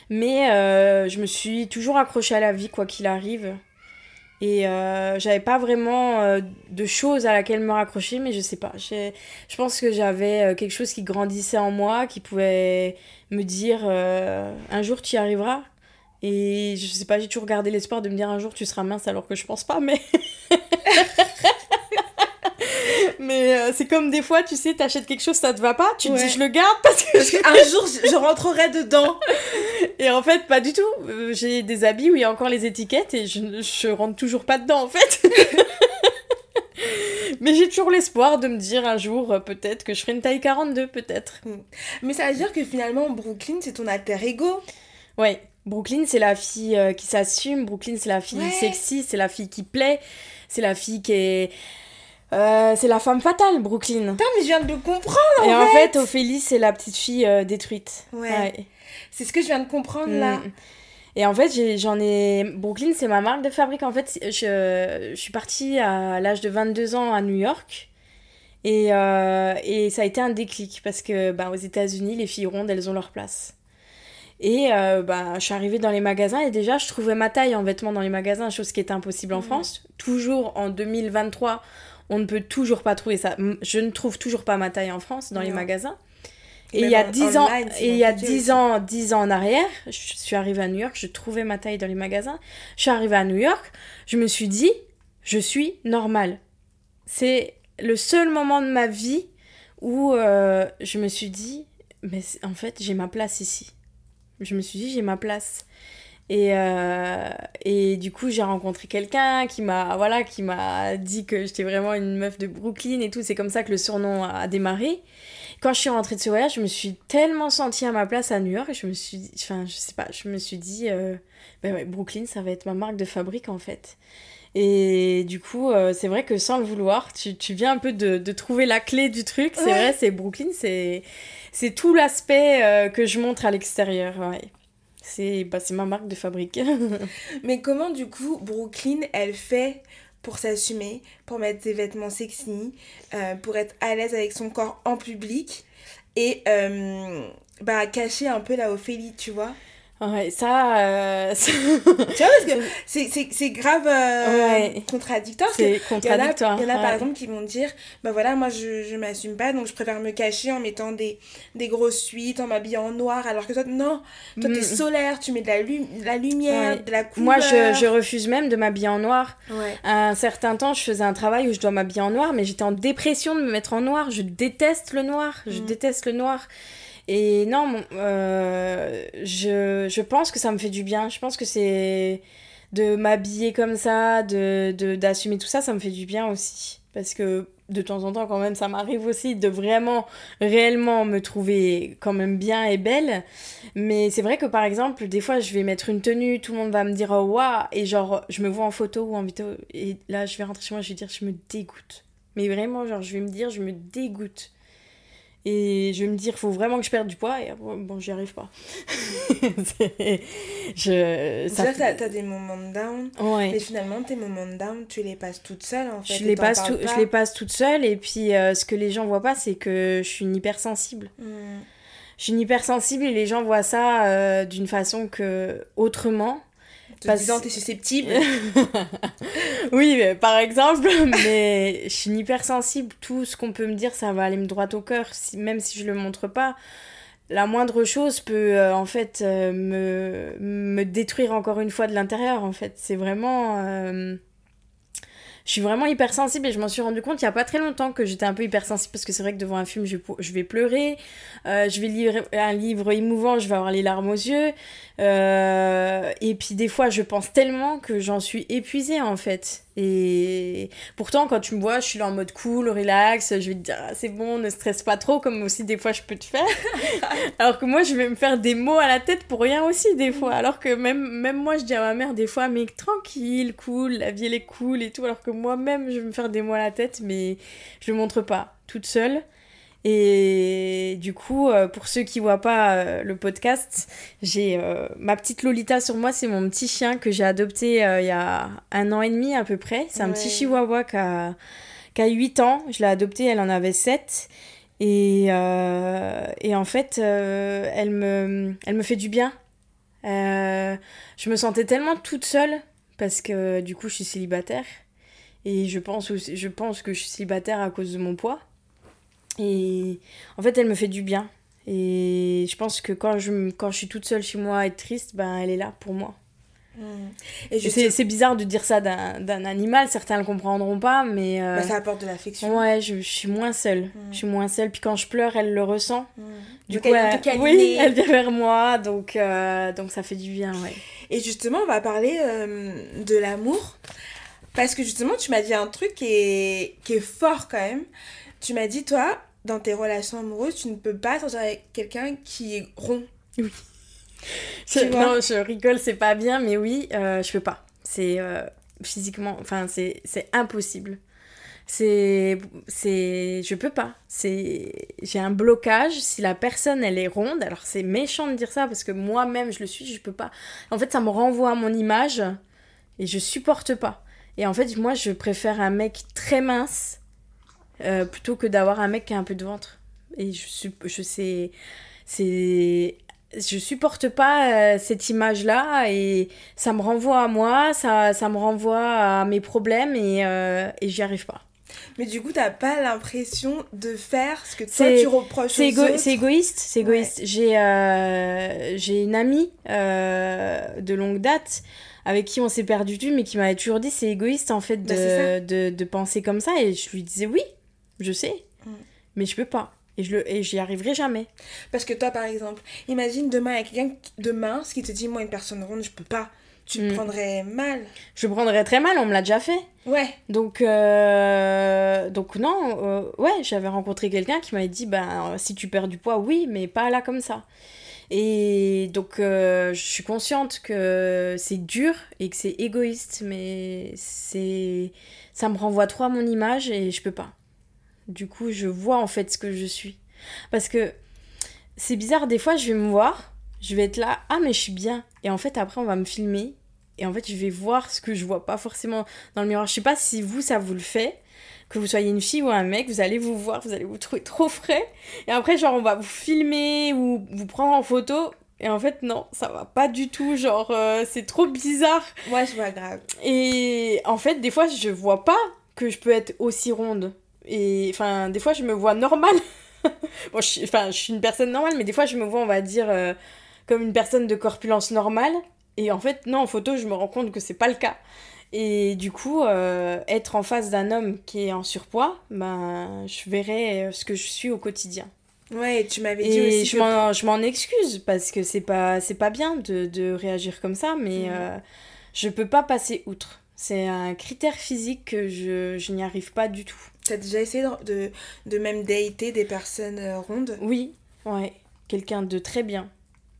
Mais euh, je me suis toujours accrochée à la vie, quoi qu'il arrive. Et euh, j'avais pas vraiment de choses à laquelle me raccrocher, mais je sais pas. Je pense que j'avais quelque chose qui grandissait en moi, qui pouvait me dire un jour tu y arriveras. Et je sais pas, j'ai toujours gardé l'espoir de me dire un jour tu seras mince alors que je pense pas, mais. mais c'est comme des fois, tu sais, t'achètes quelque chose, ça te va pas, tu te Ouais. dis je le garde parce que Parce qu'un jour, je, rentrerai dedans. Et en fait, pas du tout. Euh, J'ai des habits où il y a encore les étiquettes et je, je rentre toujours pas dedans en fait. Mais j'ai toujours l'espoir de me dire un jour, euh, peut-être que je ferai une taille 42, peut-être. Mais ça veut dire que finalement, Brooklyn, c'est ton alter ego. Ouais, Brooklyn, c'est la fille euh, qui s'assume. Brooklyn, c'est la fille Ouais. sexy, c'est la fille qui plaît. C'est la fille qui est. euh, c'est la femme fatale, Brooklyn. Putain, mais je viens de le comprendre. Et en en fait. Ophélie, c'est la petite fille euh, détruite. Ouais. C'est ce que je viens de comprendre là. Mm. Et en fait, j'en ai. Brooklyn, c'est ma marque de fabrique. En fait, je, je suis partie à l'âge de 22 ans à New York. Et, euh, et ça a été un déclic parce que bah, aux États-Unis, les filles rondes, elles ont leur place. Et euh, bah, je suis arrivée dans les magasins et déjà, je trouvais ma taille en vêtements dans les magasins, chose qui était impossible en Mhm. France. Toujours en 2023, on ne peut toujours pas trouver ça. Je ne trouve toujours pas ma taille en France dans les magasins. Et il y a en- 10 ans, et il y a compliqué 10 aussi. ans, 10 ans en arrière, je suis arrivée à New York, je trouvais ma taille dans les magasins. Je suis arrivée à New York, je me suis dit, je suis normale. C'est le seul moment de ma vie où euh, je me suis dit, mais en fait, j'ai ma place ici. Je me suis dit, j'ai ma place. Et, euh, et du coup, j'ai rencontré quelqu'un qui m'a voilà, qui m'a dit que j'étais vraiment une meuf de Brooklyn et tout. C'est comme ça que le surnom a démarré. Quand je suis rentrée de ce voyage, je me suis tellement sentie à ma place à New York et je me suis dit, enfin, je sais pas, je me suis dit, euh, ben ouais, Brooklyn, ça va être ma marque de fabrique en fait. Et du coup, euh, c'est vrai que sans le vouloir, tu, tu viens un peu de, de trouver la clé du truc. C'est Ouais. vrai, c'est Brooklyn, c'est c'est tout l'aspect euh, que je montre à l'extérieur. Ouais. C'est bah, ma marque de fabrique. Mais comment du coup Brooklyn elle fait pour s'assumer, pour mettre des vêtements sexy, euh, pour être à l'aise avec son corps en public et euh, bah cacher un peu la Ophélie, tu vois? Ouais, ça, euh, c'est Tu vois parce que c'est- grave euh, Ouais. contradictoire c'est il y en a, contradictoire. il y en a par exemple qui vont dire bah voilà moi je, je m'assume pas donc je préfère me cacher en mettant des, des grosses suites en m'habillant en noir alors que toi non toi t'es Mm. solaire tu mets de la, lu- de la lumière Ouais. de la couleur Moi, je, je refuse même de m'habiller en noir. ouais À un certain temps, je faisais un travail où je dois m'habiller en noir, mais j'étais en dépression de me mettre en noir. Je déteste le noir. Je Mm. déteste le noir. Et non, euh, je, je pense que ça me fait du bien. Je pense que c'est de m'habiller comme ça, de de- d'assumer tout ça, ça me fait du bien aussi. Parce que de temps en temps, quand même, ça m'arrive aussi de vraiment, réellement me trouver quand même bien et belle. Mais c'est vrai que par exemple, des fois, je vais mettre une tenue, tout le monde va me dire oh waouh, et genre, je me vois en photo ou en vidéo, et là, je vais rentrer chez moi, je vais dire, je me dégoûte. Mais vraiment, genre, je vais me dire, je me dégoûte. Et je vais me dire, faut vraiment que je perde du poids, et bon, j'y arrive pas. Je. Ça t'as fait- t'as des moments de down Ouais. mais finalement tes moments de down tu les passes toute seule en fait Je les, passe tout- je les passe toute seule, et puis euh, ce que les gens voient pas, c'est que je suis une hypersensible. Mm. Je suis une hypersensible et les gens voient ça euh, d'une façon que autrement. Te Parce- disant t'es susceptible Oui, mais par exemple, mais je suis hypersensible. Tout ce qu'on peut me dire, ça va aller me droit au cœur, si, même si je le montre pas. La moindre chose peut euh, en fait euh, me, me détruire encore une fois de l'intérieur. En fait, c'est vraiment. euh, Je suis vraiment hypersensible et je m'en suis rendu compte il y a pas très longtemps que j'étais un peu hypersensible parce que c'est vrai que devant un film, je, je vais pleurer. Euh, je vais lire un livre émouvant, je vais avoir les larmes aux yeux. Euh, et puis des fois, je pense tellement que j'en suis épuisée en fait. Et pourtant, quand tu me vois, je suis là en mode cool, relax, je vais te dire, ah, c'est bon, ne stresse pas trop, comme aussi des fois je peux te faire. Alors que moi, je vais me faire des mots à la tête pour rien aussi, des fois. Alors que même, même moi, je dis à ma mère des fois, mais tranquille, cool, la vie elle est cool et tout. Alors que moi-même, je vais me faire des mots à la tête, mais je le montre pas, toute seule. Et du coup, euh, pour ceux qui voient pas euh, le podcast, j'ai euh, ma petite Lolita sur moi, c'est mon petit chien que j'ai adopté euh, il y a un an et demi à peu près. C'est un petit chihuahua qui a, qui a 8 ans. Je l'ai adopté, elle en avait 7. Et, euh, et en fait, elle, me, elle me fait du bien. Je me sentais tellement toute seule parce que du coup, je suis célibataire. Et je pense, aussi- je pense que je suis célibataire à cause de mon poids. Et en fait, elle me fait du bien. Et je pense que quand je, me- quand je suis toute seule chez moi et triste, ben, elle est là pour moi. Mm. Et Et c'est bizarre de dire ça d'un animal, certains le comprendront pas, mais euh, bah, ça apporte de l'affection. ouais, je, je suis moins seule. Mm. Je suis moins seule, puis quand je pleure, elle le ressent. Mm. Du Donc, coup, elle elle, oui, elle vient vers moi, donc, euh, donc ça fait du bien, ouais. Et justement, on va parler euh, de l'amour. Parce que justement, tu m'as dit un truc qui est, qui est fort quand même. Tu m'as dit, toi, dans tes relations amoureuses, tu ne peux pas sortir avec quelqu'un qui est rond. Je- vois non, je rigole, c'est pas bien, mais oui, euh, je peux pas. C'est euh, physiquement, enfin, c'est c'est impossible. C'est, c'est, je peux pas. C'est, j'ai un blocage. Si la personne elle est ronde, alors c'est méchant de dire ça parce que moi-même je le suis, je peux pas. En fait, ça me renvoie à mon image et je supporte pas. Et en fait, moi, je préfère un mec très mince euh, plutôt que d'avoir un mec qui a un peu de ventre. Et je je sais, c'est, je supporte pas euh, cette image-là et ça me renvoie à moi, ça, ça me renvoie à mes problèmes et, euh, et j'y arrive pas. Mais du coup, t'as pas l'impression de faire ce que toi, tu reproches C'est aux égo- autres. c'est égoïste, c'est égoïste. J'ai euh, j'ai une amie euh, de longue date avec qui on s'est perdu vue, mais qui m'avait toujours dit c'est égoïste en fait de, Bah, de, de penser comme ça. Et je lui disais oui, je sais, Mm. mais je peux pas. Et je le et j'y arriverai jamais. Parce que toi, par exemple, imagine demain, il y a quelqu'un de mince qui te dit, moi, une personne ronde, je peux pas. Tu Mm. prendrais mal. Je me prendrais très mal, on me l'a déjà fait. Ouais. Donc, euh, donc non, euh, ouais, j'avais rencontré quelqu'un qui m'avait dit, ben, euh, si tu perds du poids, oui, mais pas là comme ça. Et donc, euh, je suis consciente que c'est dur et que c'est égoïste, mais c'est, ça me renvoie trop à mon image et je peux pas. Du coup, je vois en fait ce que je suis. Parce que c'est bizarre, des fois, je vais me voir, je vais être là, ah, mais je suis bien. Et en fait, après, on va me filmer. Et en fait, je vais voir ce que je vois pas forcément dans le miroir. Je sais pas si vous, ça vous le fait. Que vous soyez une fille ou un mec, vous allez vous voir, vous allez vous trouver trop frais. Et après, genre, on va vous filmer ou vous prendre en photo. Et en fait, non, ça va pas du tout. Genre, euh, c'est trop bizarre. Ouais, c'est pas grave. Et en fait, des fois, je vois pas que je peux être aussi ronde. Et enfin, des fois, je me vois normale. bon, je, suis- enfin, je suis une personne normale, mais des fois, je me vois, on va dire, euh, comme une personne de corpulence normale. Et en fait, non, en photo, je me rends compte que c'est pas le cas. Et du coup, euh, être en face d'un homme qui est en surpoids, ben, je verrai euh, ce que je suis au quotidien. Ouais, tu m'avais dit Et aussi je que- m'en, excuse parce que c'est pas, c'est pas bien de, de réagir comme ça, mais Mhm. euh, je peux pas passer outre. C'est un critère physique que je, je n'y arrive pas du tout. T'as déjà essayé de, de, de même dater des personnes euh, rondes? Oui, ouais, quelqu'un de très bien.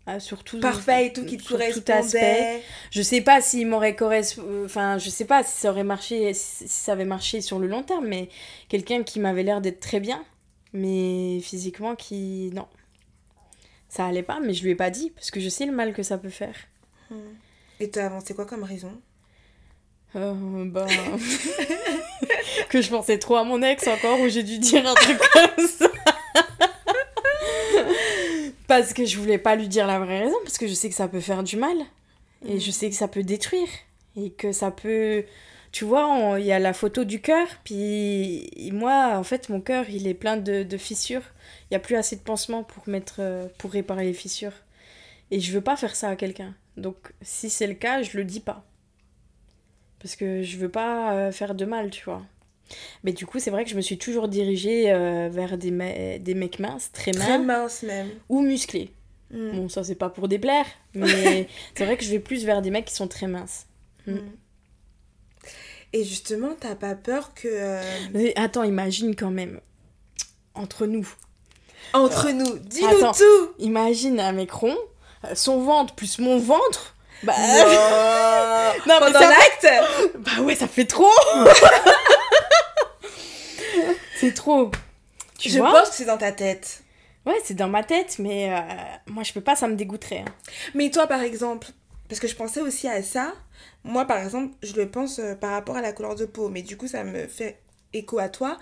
Ah, surtout Parfait et tout, qui te correspondait. Je sais pas s'il m'aurait correspondu. Enfin, je sais pas si ça aurait marché, si si ça avait marché sur le long terme, mais quelqu'un qui m'avait l'air d'être très bien, mais physiquement qui. Non. Ça allait pas, mais je lui ai pas dit, parce que je sais le mal que ça peut faire. Et t'as avancé quoi comme raison? Euh, bah. que je pensais trop à mon ex encore, où j'ai dû dire un truc comme ça. parce que je voulais pas lui dire la vraie raison, parce que je sais que ça peut faire du mal. Et je sais que ça peut détruire. Et que ça peut. Tu vois, on- il y a la photo du cœur, puis moi, en fait, mon cœur, il est plein de, de fissures. Il n'y a plus assez de pansements pour, mettre, euh, pour réparer les fissures. Et je veux pas faire ça à quelqu'un. Donc, si c'est le cas, je le dis pas. Parce que je veux pas euh, faire de mal, tu vois. Mais du coup, c'est vrai que je me suis toujours dirigée euh, vers des, me- des mecs minces, très Très minces, mince même. ou musclés. Mm. Bon, ça, c'est pas pour déplaire, mais c'est vrai que je vais plus vers des mecs qui sont très minces. Mm. Mm. Et justement, t'as pas peur que. euh, Mais attends, imagine quand même. Entre nous. Entre nous, dis-nous tout Imagine un mec rond, son ventre plus mon ventre. Bah, Non, mais Pendant ça- l'acte bah ouais, ça fait trop C'est trop. Tu Je vois pense que c'est dans ta tête. Ouais, c'est dans ma tête, mais euh, moi je peux pas, ça me dégoûterait. hein. Mais toi, par exemple, parce que je pensais aussi à ça, moi, par exemple, je le pense euh, par rapport à la couleur de peau, mais du coup, ça me fait écho à toi.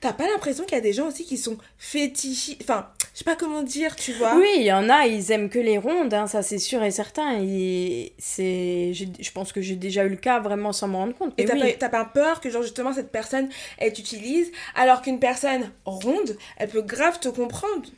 T'as pas l'impression qu'il y a des gens aussi qui sont fétichistes, enfin, je sais pas comment dire, tu vois Oui, il y en a, ils aiment que les rondes, hein, ça c'est sûr et certain. Et c'est, je pense que j'ai déjà eu le cas vraiment sans m'en rendre compte. Et Mais t'as oui. pas, t'as pas peur que, genre, justement, cette personne, elle t'utilise, alors qu'une personne ronde, elle peut grave te comprendre.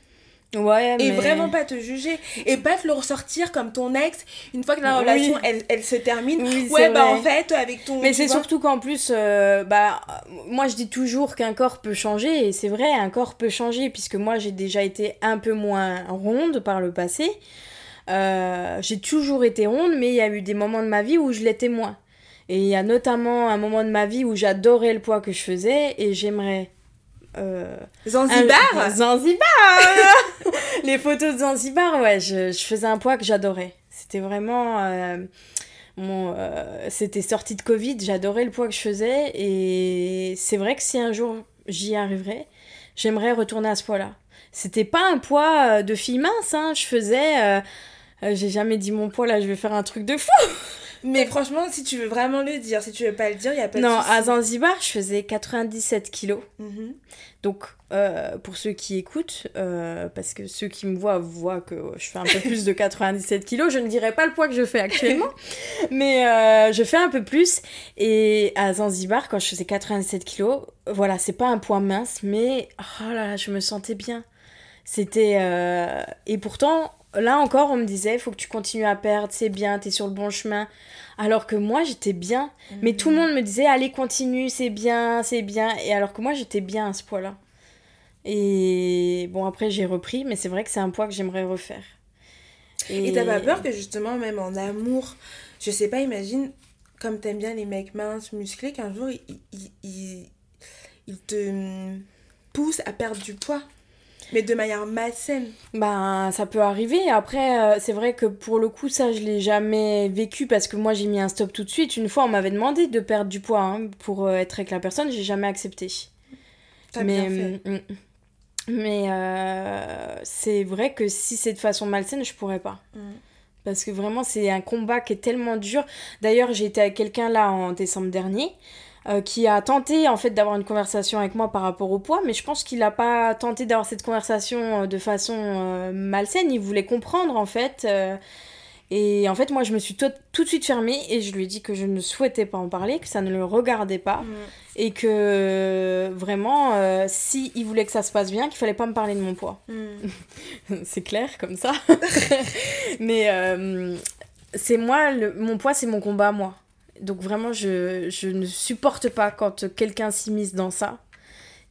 Ouais, Et vraiment pas te juger. Et pas te le ressortir comme ton ex, une fois que la Oui. relation, elle, elle se termine. Oui, ouais, bah vrai. en fait, avec ton. Mais c'est surtout qu'en plus, euh, bah, moi je dis toujours qu'un corps peut changer, et c'est vrai, un corps peut changer, puisque moi j'ai déjà été un peu moins ronde par le passé. Euh, j'ai toujours été ronde, mais il y a eu des moments de ma vie où je l'étais moins. Et il y a notamment un moment de ma vie où j'adorais le poids que je faisais, et j'aimerais. Euh, Zanzibar un- Zanzibar Les photos de Zanzibar, ouais, je, je faisais un poids que j'adorais. C'était vraiment. euh, mon, euh, C'était sorti de Covid, j'adorais le poids que je faisais. Et c'est vrai que si un jour j'y arriverais, j'aimerais retourner à ce poids-là. C'était pas un poids de fille mince, hein, je faisais. J'ai jamais dit mon poids, là, je vais faire un truc de fou. Mais franchement, si tu veux vraiment le dire, si tu veux pas le dire, il y a pas de Non, à Zanzibar, je faisais 97 kilos. Mhm. Donc, euh, pour ceux qui écoutent, euh, parce que ceux qui me voient voient que je fais un peu plus de 97 kilos, je ne dirais pas le poids que je fais actuellement, mais euh, je fais un peu plus. Et à Zanzibar, quand je faisais 97 kilos, voilà, c'est pas un poids mince, mais oh là là, je me sentais bien. C'était. Et pourtant, là encore, on me disait, faut que tu continues à perdre, c'est bien, t'es sur le bon chemin. Alors que moi, j'étais bien. Mais tout le monde me disait, allez, continue, c'est bien, c'est bien. Et alors que moi, j'étais bien à ce poids-là. Et bon, après, j'ai repris, mais c'est vrai que c'est un poids que j'aimerais refaire. Et t'as pas peur que justement, même en amour, je sais pas, imagine, comme t'aimes bien les mecs minces, musclés, qu'un jour, ils il, il, il te poussent à perdre du poids. Mais de manière malsaine. Ben, ça peut arriver. Après, euh, c'est vrai que pour le coup, ça, je l'ai jamais vécu parce que moi, j'ai mis un stop tout de suite. Une fois, on m'avait demandé de perdre du poids hein, pour euh, être avec la personne, j'ai jamais accepté. T'as mais, bien fait. mm, mais euh, c'est vrai que si c'est de façon malsaine, je pourrais pas. Mm. Parce que vraiment, c'est un combat qui est tellement dur. D'ailleurs, j'ai été avec quelqu'un là en décembre dernier euh, qui a tenté en fait d'avoir une conversation avec moi par rapport au poids, mais je pense qu'il n'a pas tenté d'avoir cette conversation euh, de façon euh, malsaine. Il voulait comprendre en fait. et en fait, moi, je me suis tout, tout de suite fermée et je lui ai dit que je ne souhaitais pas en parler, que ça ne le regardait pas Mm. et que vraiment, si il voulait que ça se passe bien, qu'il fallait pas me parler de mon poids. Mm. c'est clair comme ça. Mais c'est moi, le, mon poids, c'est mon combat, moi. Donc vraiment, je, je ne supporte pas quand quelqu'un s'immisce dans ça.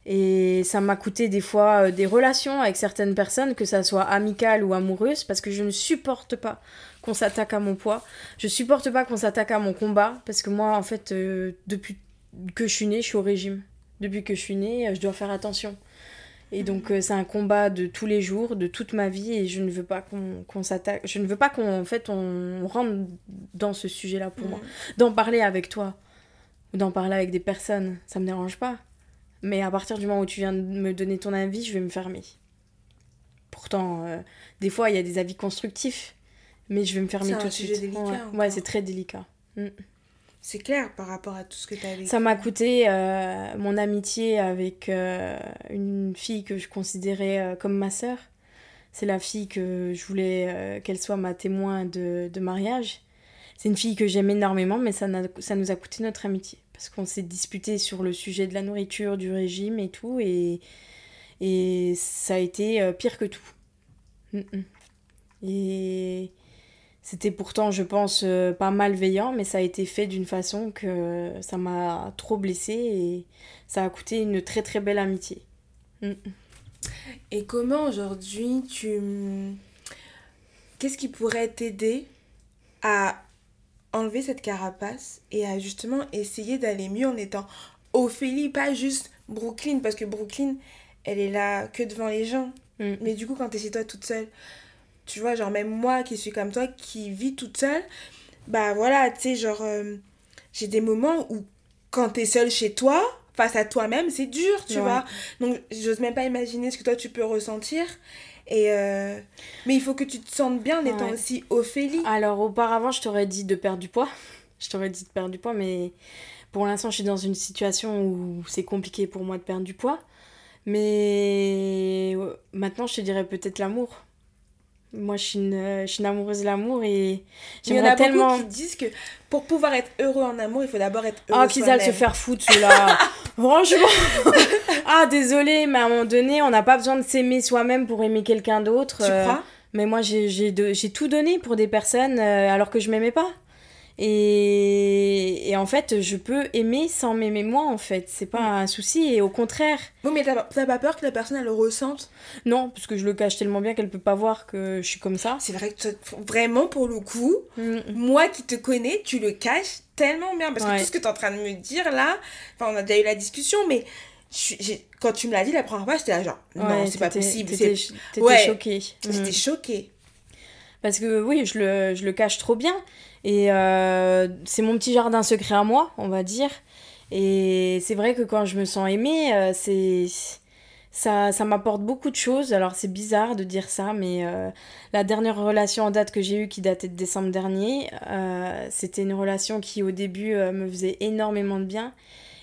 Et ça m'a coûté des fois euh, des relations avec certaines personnes, que ça soit amicales ou amoureuses, parce que je ne supporte pas qu'on s'attaque à mon poids. Je supporte pas qu'on s'attaque à mon combat, parce que moi, en fait, euh, depuis que je suis née, je suis au régime. Depuis que je suis née, euh, je dois faire attention. Et donc euh, c'est un combat de tous les jours, de toute ma vie, et je ne veux pas qu'on qu'on s'attaque. Je ne veux pas qu'on en fait on rentre dans ce sujet-là pour Mm. moi. D'en parler avec toi ou d'en parler avec des personnes, ça me dérange pas. Mais à partir du moment où tu viens de me donner ton avis, je vais me fermer. Pourtant, euh, des fois il y a des avis constructifs, mais je vais me fermer tout de sujet suite. délicat ouais, c'est très délicat. C'est clair par rapport à tout ce que t'as vécu. Ça m'a coûté euh, mon amitié avec euh, une fille que je considérais euh, comme ma sœur. C'est la fille que je voulais qu'elle soit ma témoin de, mariage. C'est une fille que j'aime énormément, mais ça, nous a coûté notre amitié. Parce qu'on s'est disputé sur le sujet de la nourriture, du régime et tout. Et, ça a été pire que tout. Et c'était pourtant, je pense, euh, pas malveillant, mais ça a été fait d'une façon que ça m'a trop blessée et ça a coûté une très très belle amitié. Mm. Et comment aujourd'hui tu. Qu'est-ce qui pourrait t'aider à enlever cette carapace et à justement essayer d'aller mieux en étant Ophélie, pas juste Brooklyn, parce que Brooklyn, elle est là que devant les gens. Mm. Mais du coup, quand t'es chez toi toute seule, tu vois, genre même moi qui suis comme toi, qui vis toute seule, bah voilà, tu sais, genre, euh, j'ai des moments où quand t'es seule chez toi, face à toi-même, c'est dur, tu Ouais. vois. Donc, j'ose même pas imaginer ce que toi tu peux ressentir. Et euh, Mais il faut que tu te sentes bien en étant Ouais. aussi Ophélie. Alors auparavant, je t'aurais dit de perdre du poids. Je t'aurais dit de perdre du poids, mais pour l'instant, je suis dans une situation où c'est compliqué pour moi de perdre du poids. Mais maintenant, je te dirais peut-être l'amour. Moi, je suis une, euh, je suis une amoureuse de l'amour et Il y en j'aimerais a tellement. beaucoup qui disent que pour pouvoir être heureux en amour, il faut d'abord être heureux Ah, qu'ils aillent se faire foutre, ceux-là. Franchement. ah, désolé, mais à un moment donné, on n'a pas besoin de s'aimer soi-même pour aimer quelqu'un d'autre. Tu euh, crois? Mais moi, j'ai tout donné pour des personnes euh, alors que je m'aimais pas. Et... et en fait, je peux aimer sans m'aimer moi, en fait. C'est pas un souci. Et au contraire, Oui, mais t'as pas- peur que la personne elle le ressente? Non, parce que je le cache tellement bien qu'elle peut pas voir que je suis comme ça. C'est vrai que vraiment pour le coup, Mm. moi qui te connais, tu le caches tellement bien. Parce que Ouais. tout ce que tu es en train de me dire là, enfin, on a déjà eu la discussion, mais quand tu me l'as dit la première fois, j'étais là genre, non, Ouais, c'est pas possible. T'étais Ouais. choquée. Mm. J'étais choquée. Parce que oui, je le, je le cache trop bien. Et euh, c'est mon petit jardin secret à moi, on va dire. Et c'est vrai que quand je me sens aimée, euh, c'est ça, ça m'apporte beaucoup de choses. Alors c'est bizarre de dire ça, mais euh, la dernière relation en date que j'ai eue, qui datait de décembre dernier, c'était une relation qui au début me faisait énormément de bien.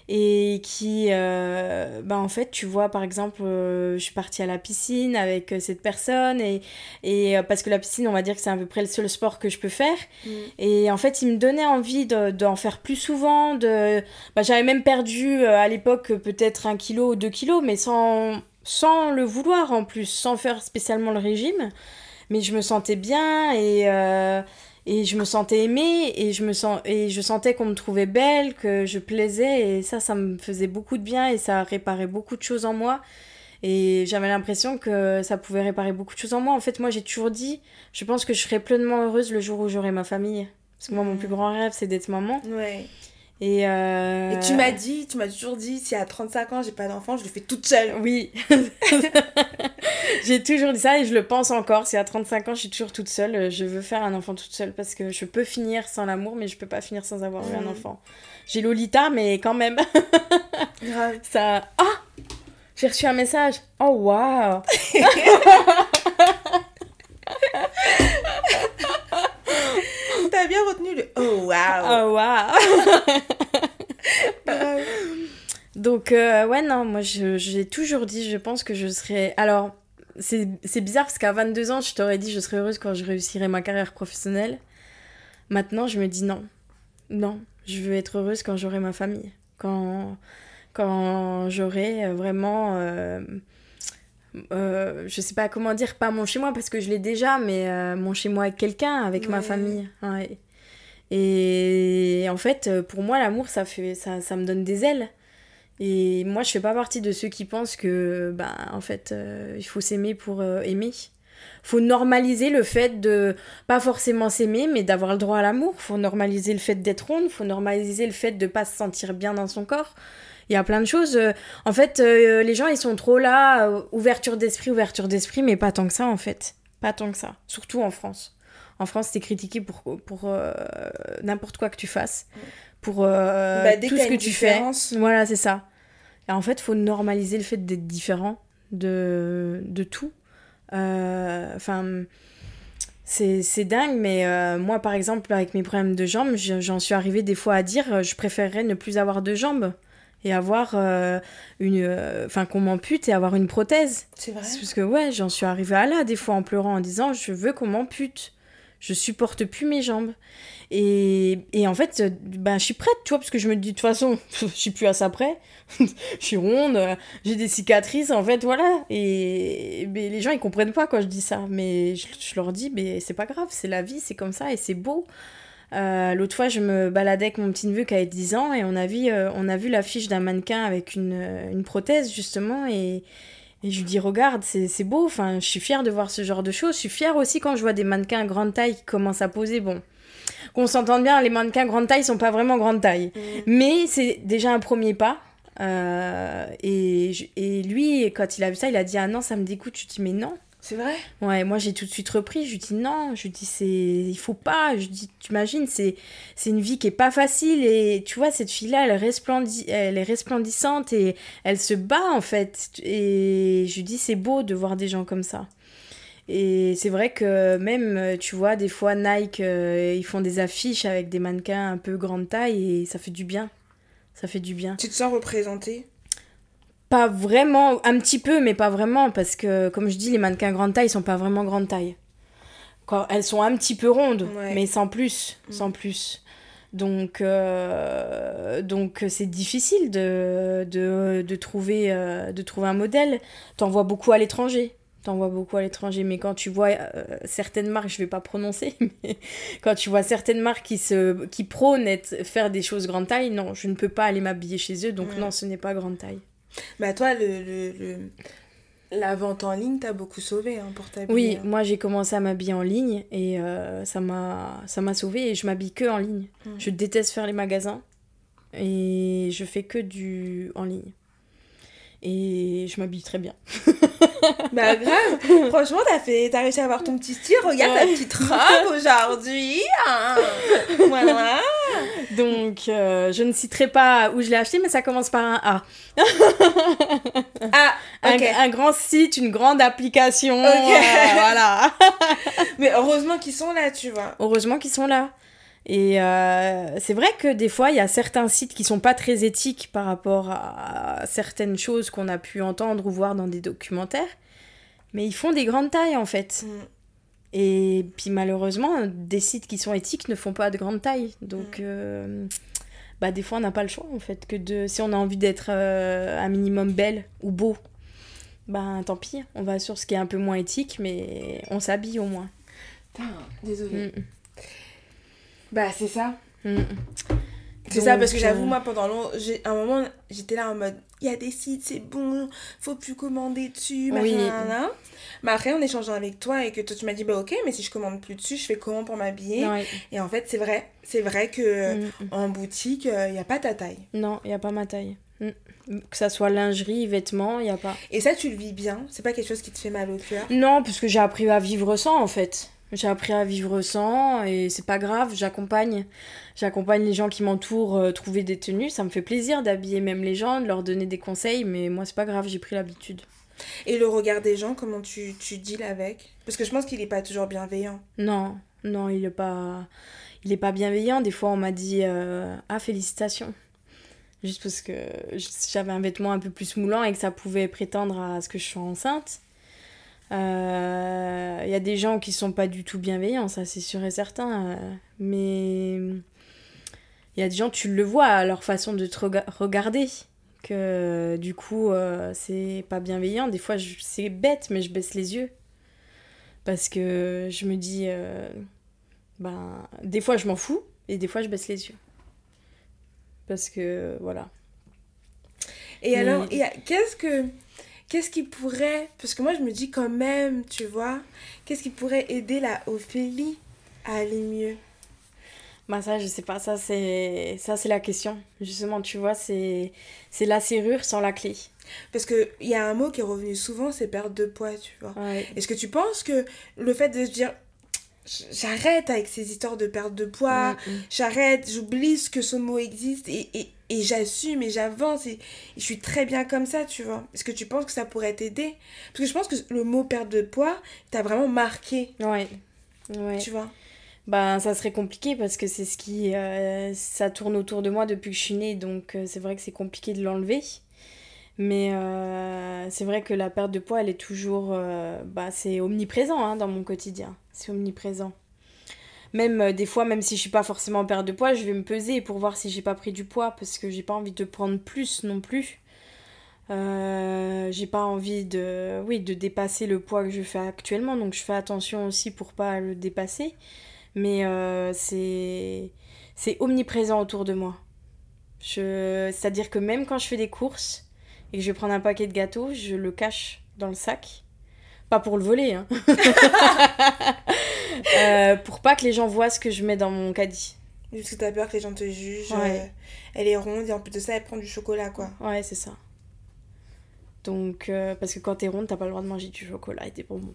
Et qui, euh, bah en fait, tu vois, par exemple, euh, je suis partie à la piscine avec euh, cette personne et, et euh, parce que la piscine, on va dire que c'est à peu près le seul sport que je peux faire. Mm. Et en fait, il me donnait envie de- d'en faire plus souvent. De... Bah, J'avais même perdu à l'époque peut-être un kilo ou deux kilos, mais sans, sans le vouloir en plus, sans faire spécialement le régime. Mais je me sentais bien et, et je me sentais aimée et je, me sens... et je sentais qu'on me trouvait belle, que je plaisais. Et ça, ça me faisait beaucoup de bien et ça réparait beaucoup de choses en moi. Et j'avais l'impression que ça pouvait réparer beaucoup de choses en moi. En fait, moi, j'ai toujours dit, je pense que je serai pleinement heureuse le jour où j'aurai ma famille. Parce que moi, mon Mm. plus grand rêve, c'est d'être maman. Ouais. Et, euh, Et tu m'as dit, tu m'as toujours dit, si à 35 ans j'ai pas d'enfant, je le fais toute seule. Oui. j'ai toujours dit ça et je le pense encore. Si à 35 ans, je suis toujours toute seule, euh, je veux faire un enfant toute seule parce que je peux finir sans l'amour, mais je peux pas finir sans avoir eu un enfant. J'ai Lolita, mais quand même, Grave. ça. Ah J'ai reçu un message. Oh waouh T'as bien retenu le oh waouh. Oh waouh. Donc, euh, ouais, non, moi, j'ai toujours dit, je pense que je serais... Alors, c'est bizarre parce qu'à 22 ans, je t'aurais dit, je serais heureuse quand je réussirais ma carrière professionnelle. Maintenant, je me dis non. Non, je veux être heureuse quand j'aurai ma famille. Quand, quand j'aurai euh, vraiment... euh, euh, je sais pas comment dire, pas mon chez-moi parce que je l'ai déjà, mais euh, mon chez-moi avec quelqu'un, avec ma famille. Ouais. Et en fait, euh, pour moi, l'amour, ça, fait, ça, ça me donne des ailes. Et moi, je fais pas partie de ceux qui pensent que, ben, en fait, euh, il faut s'aimer pour euh, aimer. Faut normaliser le fait de pas forcément s'aimer, mais d'avoir le droit à l'amour. Faut normaliser le fait d'être ronde. Faut normaliser le fait de pas se sentir bien dans son corps. Il y a plein de choses. euh, En fait, euh, les gens, ils sont trop là, ouverture d'esprit, ouverture d'esprit, mais pas tant que ça, en fait. Pas tant que ça. Surtout en France. En France, t'es critiqué pour, pour n'importe quoi que tu fasses. Pour euh, Bah, dès tout ce que tu fais. Voilà, c'est ça. Et en fait, faut normaliser le fait d'être différent de, de tout. Euh, Enfin, c'est c'est dingue, mais euh, moi, par exemple, avec mes problèmes de jambes, je- j'en suis arrivée des fois à dire je préférerais ne plus avoir de jambes et avoir une. Enfin, qu'on m'ampute et avoir une prothèse. C'est vrai. Parce que, ouais, j'en suis arrivée à là, des fois, en pleurant, en disant je veux qu'on m'ampute. Je supporte plus mes jambes. Et, et en fait, ben, je suis prête, tu vois, parce que je me dis, de toute façon, je suis plus à ça près. je suis ronde, j'ai des cicatrices, en fait, voilà. Et mais les gens, ils comprennent pas quand je dis ça. Mais je, leur dis, mais c'est pas grave, c'est la vie, c'est comme ça et c'est beau. Euh, L'autre fois, je me baladais avec mon petit neveu qui avait 10 ans et on a vu, euh, on vu l'affiche d'un mannequin avec une, euh, une prothèse, justement. Et, et je lui dis, regarde, c'est beau, enfin, je suis fière de voir ce genre de choses. Je suis fière aussi quand je vois des mannequins grande taille qui commencent à poser. Bon, qu'on s'entende bien, les mannequins grande taille sont pas vraiment grande taille. Mm. Mais c'est déjà un premier pas. Euh, et, et lui, quand il a vu ça, il a dit, ah non, ça me dégoûte. Je lui dis, mais non. C'est vrai? Ouais, moi j'ai tout de suite repris, je lui dis non, je lui dis c'est il faut pas, je lui dis tu imagines c'est c'est une vie qui est pas facile et tu vois cette fille là, elle elle est resplendissante et elle se bat en fait et je lui dis c'est beau de voir des gens comme ça. Et c'est vrai que même euh, tu vois des fois Nike euh, ils font des affiches avec des mannequins un peu grande taille et ça fait du bien. Ça fait du bien. Tu te sens représentée? Pas vraiment, un petit peu, mais pas vraiment, parce que, comme je dis, les mannequins grande taille sont pas vraiment grande taille. Quand elles sont un petit peu rondes, Ouais. mais sans plus, Mm. sans plus. Donc, euh, donc c'est difficile de, de, de trouver, euh, de trouver un modèle. T'en vois beaucoup à l'étranger. T'en vois beaucoup à l'étranger. Mais quand tu vois euh, certaines marques, je vais pas prononcer, mais quand tu vois certaines marques qui, se, qui prônent être- faire des choses grande taille, non, je ne peux pas aller m'habiller chez eux. Donc non, ce n'est pas grande taille. Bah toi, le, le, le- la vente en ligne t'a beaucoup sauvé hein, pour t'habiller. Oui, hein. moi j'ai commencé à m'habiller en ligne et euh, ça m'a ça m'a sauvée et je m'habille que en ligne. Mm. Je déteste faire les magasins et je fais que du en ligne. Et je m'habille très bien. Bah grave, franchement, t'as fait, t'as réussi à avoir ton petit style. Regarde ta Ouais. petite robe aujourd'hui. hein. Voilà. Donc euh, je ne citerai pas où je l'ai acheté mais ça commence par un A. Ah, Un, grand site, une grande application. Ok. euh, voilà. Mais heureusement qu'ils sont là, tu vois. Heureusement qu'ils sont là. Et euh, c'est vrai que des fois, il y a certains sites qui sont pas très éthiques par rapport à certaines choses qu'on a pu entendre ou voir dans des documentaires. Mais ils font des grandes tailles en fait. Mm. Et puis malheureusement, des sites qui sont éthiques ne font pas de grandes tailles. Donc, euh, bah, des fois, on n'a pas le choix en fait. Que de, si on a envie d'être euh, un minimum belle ou beau, bah tant pis, on va sur ce qui est un peu moins éthique, mais on s'habille au moins. Putain, désolée. Mm, Bah c'est ça. mm. C'est ça, parce que j'avoue, euh, moi, pendant longtemps, j'ai- un moment, j'étais là en mode, il y a des sites, c'est bon, faut plus commander dessus, machin, Oui. nanana. Mais après, en échangeant avec toi et que toi, tu m'as dit, bah ok, mais si je commande plus dessus, je fais comment pour m'habiller Ouais. Et en fait, c'est vrai, c'est vrai que Mm, mm. en boutique, il n'y a pas ta taille. Non, il n'y a pas ma taille. Mm. Que ça soit lingerie, vêtements, il n'y a pas. Et ça, tu le vis bien, c'est pas quelque chose qui te fait mal au cœur? Non, parce que j'ai appris à vivre sans, en fait. J'ai appris à vivre sans et c'est pas grave, j'accompagne. J'accompagne les gens qui m'entourent euh, trouver des tenues. Ça me fait plaisir d'habiller même les gens, de leur donner des conseils, mais moi c'est pas grave, j'ai pris l'habitude. Et le regard des gens, comment tu, tu deals avec? Parce que je pense qu'il est pas toujours bienveillant. Non, non, il est pas, il est pas bienveillant. Des fois, on m'a dit euh, ah félicitations, juste parce que j'avais un vêtement un peu plus moulant et que ça pouvait prétendre à ce que je sois enceinte. Euh, Il y a des gens qui sont pas du tout bienveillants, ça c'est sûr et certain. euh, mais il y a des gens, tu le vois à leur façon de te rega- regarder, que du coup euh, c'est pas bienveillant. Des fois, c'est bête, mais je baisse les yeux parce que je me dis euh, ben des fois je m'en fous et des fois je baisse les yeux parce que voilà Et Mais- alors, qu'est-ce que. Qu'est-ce qui pourrait. Parce que moi, je me dis quand même, tu vois, qu'est-ce qui pourrait aider la Ophélie à aller mieux? Bah ça je sais pas ça c'est ça c'est la question justement tu vois c'est c'est la serrure sans la clé Parce qu'il y a un mot qui est revenu souvent, c'est perte de poids, tu vois. ouais Est-ce que tu penses que le fait de se dire. J'arrête avec ces histoires de perte de poids, Mm, mm. j'arrête, j'oublie ce que ce mot existe et, et, et j'assume et j'avance et, et je suis très bien comme ça, tu vois. Est-ce que tu penses que ça pourrait t'aider? Parce que je pense que le mot perte de poids t'a vraiment marqué, ouais. Ouais. Tu vois? bah ça serait compliqué parce que c'est ce qui euh, ça tourne autour de moi depuis que je suis née donc euh, c'est vrai que c'est compliqué de l'enlever. Mais euh, c'est vrai que la perte de poids elle est toujours bah c'est omniprésent hein, dans mon quotidien. C'est omniprésent même euh, des fois même si je suis pas forcément en perte de poids je vais me peser pour voir si j'ai pas pris du poids parce que j'ai pas envie de prendre plus non plus Euh, j'ai pas envie de oui de dépasser le poids que je fais actuellement donc je fais attention aussi pour pas le dépasser mais euh, c'est omniprésent autour de moi. Je c'est à dire que même quand je fais des courses et que je vais prendre un paquet de gâteaux, je le cache dans le sac. Pas pour le voler, hein. Euh, pour pas que les gens voient ce que je mets dans mon caddie. Juste que t'as peur que les gens te jugent. Ouais. euh, elle est ronde et en plus de ça, elle prend du chocolat, quoi. Ouais, c'est ça. Donc, euh, parce que quand t'es ronde, t'as pas le droit de manger du chocolat et des bonbons.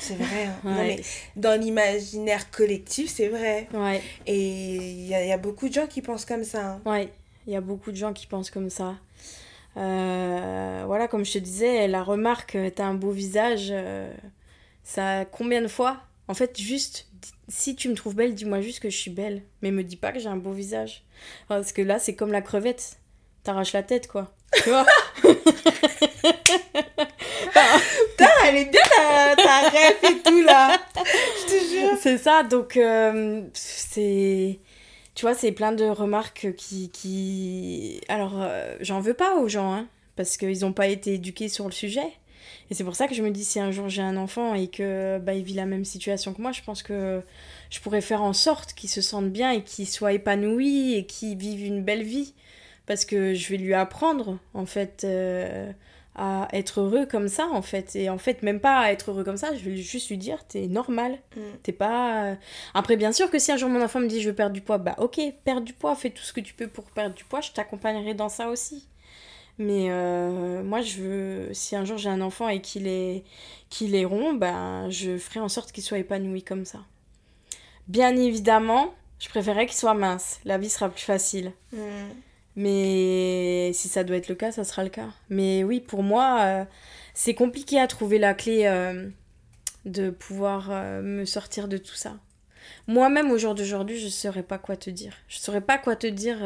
C'est vrai. hein. Non, Ouais. mais dans l'imaginaire collectif, c'est vrai. Ouais, Et il y, a- il y a beaucoup de gens qui pensent comme ça. hein. ouais. Il y a beaucoup de gens qui pensent comme ça. Euh, voilà, comme je te disais, la remarque, t'as un beau visage, euh, ça combien de fois? En fait, juste, si tu me trouves belle, dis-moi juste que je suis belle. Mais me dis pas que j'ai un beau visage. Parce que là, c'est comme la crevette. T'arraches la tête, quoi. Tu vois? Putain, elle est bien ta, ta bref et tout là. Je te jure. C'est ça, donc euh, c'est. Tu vois, c'est plein de remarques qui. qui... Alors, euh, j'en veux pas aux gens, hein, parce qu'ils n'ont pas été éduqués sur le sujet. Et c'est pour ça que je me dis, si un jour j'ai un enfant et que bah, il vit la même situation que moi, je pense que je pourrais faire en sorte qu'il se sente bien et qu'il soit épanoui et qu'il vive une belle vie. Parce que je vais lui apprendre, en fait, euh, à être heureux comme ça, en fait. Et en fait, même pas à être heureux comme ça, je vais juste lui dire, t'es normal. Mm. T'es pas. euh, Après, bien sûr que si un jour mon enfant me dit je veux perdre du poids, bah ok, perds du poids, fais tout ce que tu peux pour perdre du poids, je t'accompagnerai dans ça aussi. Mais euh, moi, je veux. Si un jour j'ai un enfant et qu'il est, qu'il est rond, ben je ferai en sorte qu'il soit épanoui comme ça. Bien évidemment, je préférerais qu'il soit mince. La vie sera plus facile. Mm. Mais si ça doit être le cas, ça sera le cas. Mais oui, pour moi, euh, c'est compliqué à trouver la clé euh, de pouvoir me sortir de tout ça. Moi-même, au jour d'aujourd'hui, je ne saurais pas quoi te dire. Je ne saurais pas quoi te dire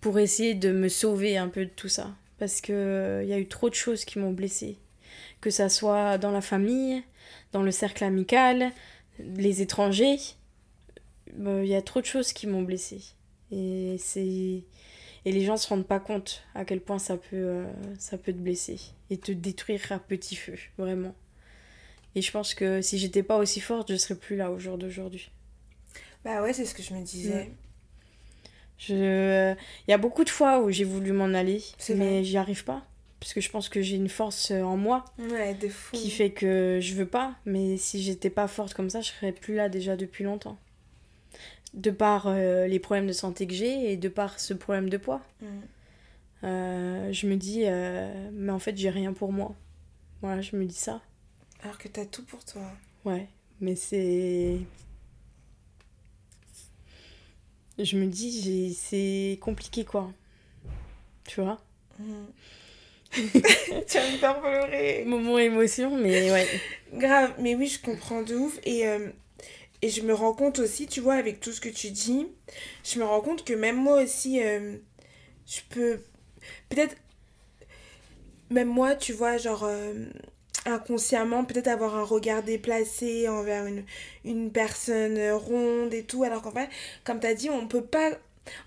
pour essayer de me sauver un peu de tout ça. Parce qu'il il y a eu trop de choses qui m'ont blessée. Que ça soit dans la famille, dans le cercle amical, les étrangers. Euh, Il y a trop de choses qui m'ont blessée. Et c'est et les gens se rendent pas compte à quel point ça peut euh, ça peut te blesser et te détruire à petit feu, vraiment. Et je pense que si j'étais pas aussi forte, je serais plus là au jour d'aujourd'hui. Bah ouais, c'est ce que je me disais. Je il y a beaucoup de fois où j'ai voulu m'en aller, mais j'y arrive pas parce que je pense que j'ai une force euh, en moi Ouais, de fou. qui fait que je veux pas, mais si j'étais pas forte comme ça, je serais plus là déjà depuis longtemps. De par euh, les problèmes de santé que j'ai et de par ce problème de poids. Mm. Euh, je me dis, euh, mais en fait, j'ai rien pour moi. Voilà, je me dis ça. Alors que t'as tout pour toi. Ouais, mais c'est. Je me dis, c'est compliqué quoi. Tu vois Mm. tu vas me faire pleurer. Moment émotion, mais ouais. Grave, mais oui, je comprends de ouf. Et, euh, et je me rends compte aussi, tu vois, avec tout ce que tu dis, je me rends compte que même moi aussi, euh, je peux. Peut-être. Même moi, tu vois, genre. euh, inconsciemment, peut-être avoir un regard déplacé envers une, une personne ronde et tout. Alors qu'en fait, comme tu as dit, on peut pas.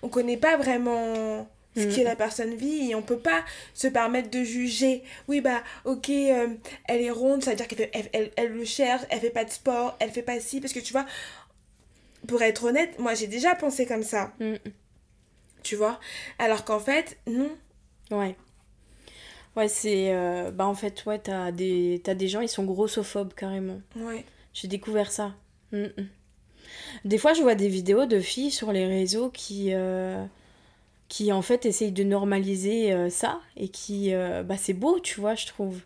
On connaît pas vraiment ce Mhm. que la personne vit et on peut pas se permettre de juger. Oui, bah, ok, euh, elle est ronde, ça veut dire qu'elle elle, elle le cherche, elle fait pas de sport, elle fait pas ci. Parce que tu vois, pour être honnête, moi j'ai déjà pensé comme ça, Mm, tu vois? Alors qu'en fait, non. Ouais. Ouais, c'est. euh, Bah, en fait, ouais, t'as des... t'as des gens, ils sont grossophobes carrément. Ouais. J'ai découvert ça. Mm, mm. Des fois, je vois des vidéos de filles sur les réseaux qui, euh, qui en fait, essayent de normaliser euh, ça et qui, euh, bah, c'est beau, tu vois, je trouve.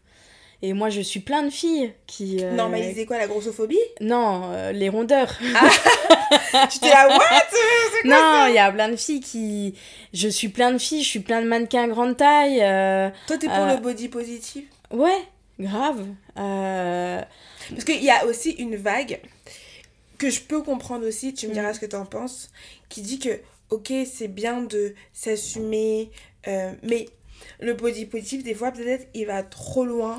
Et moi, je suis plein de filles qui. euh, Normaliser quoi, la grossophobie? Non, euh, les rondeurs. J'étais là, what? C'est quoi non, il y a plein de filles qui. Je suis plein de filles, je suis plein de mannequins grande taille. euh, Toi, t'es pour Euh, le body positif Ouais, grave. Euh, Parce qu'il y a aussi une vague que je peux comprendre aussi, tu me Mm. diras ce que t'en penses, qui dit que, ok, c'est bien de s'assumer, mais le body positif, des fois, peut-être, il va trop loin,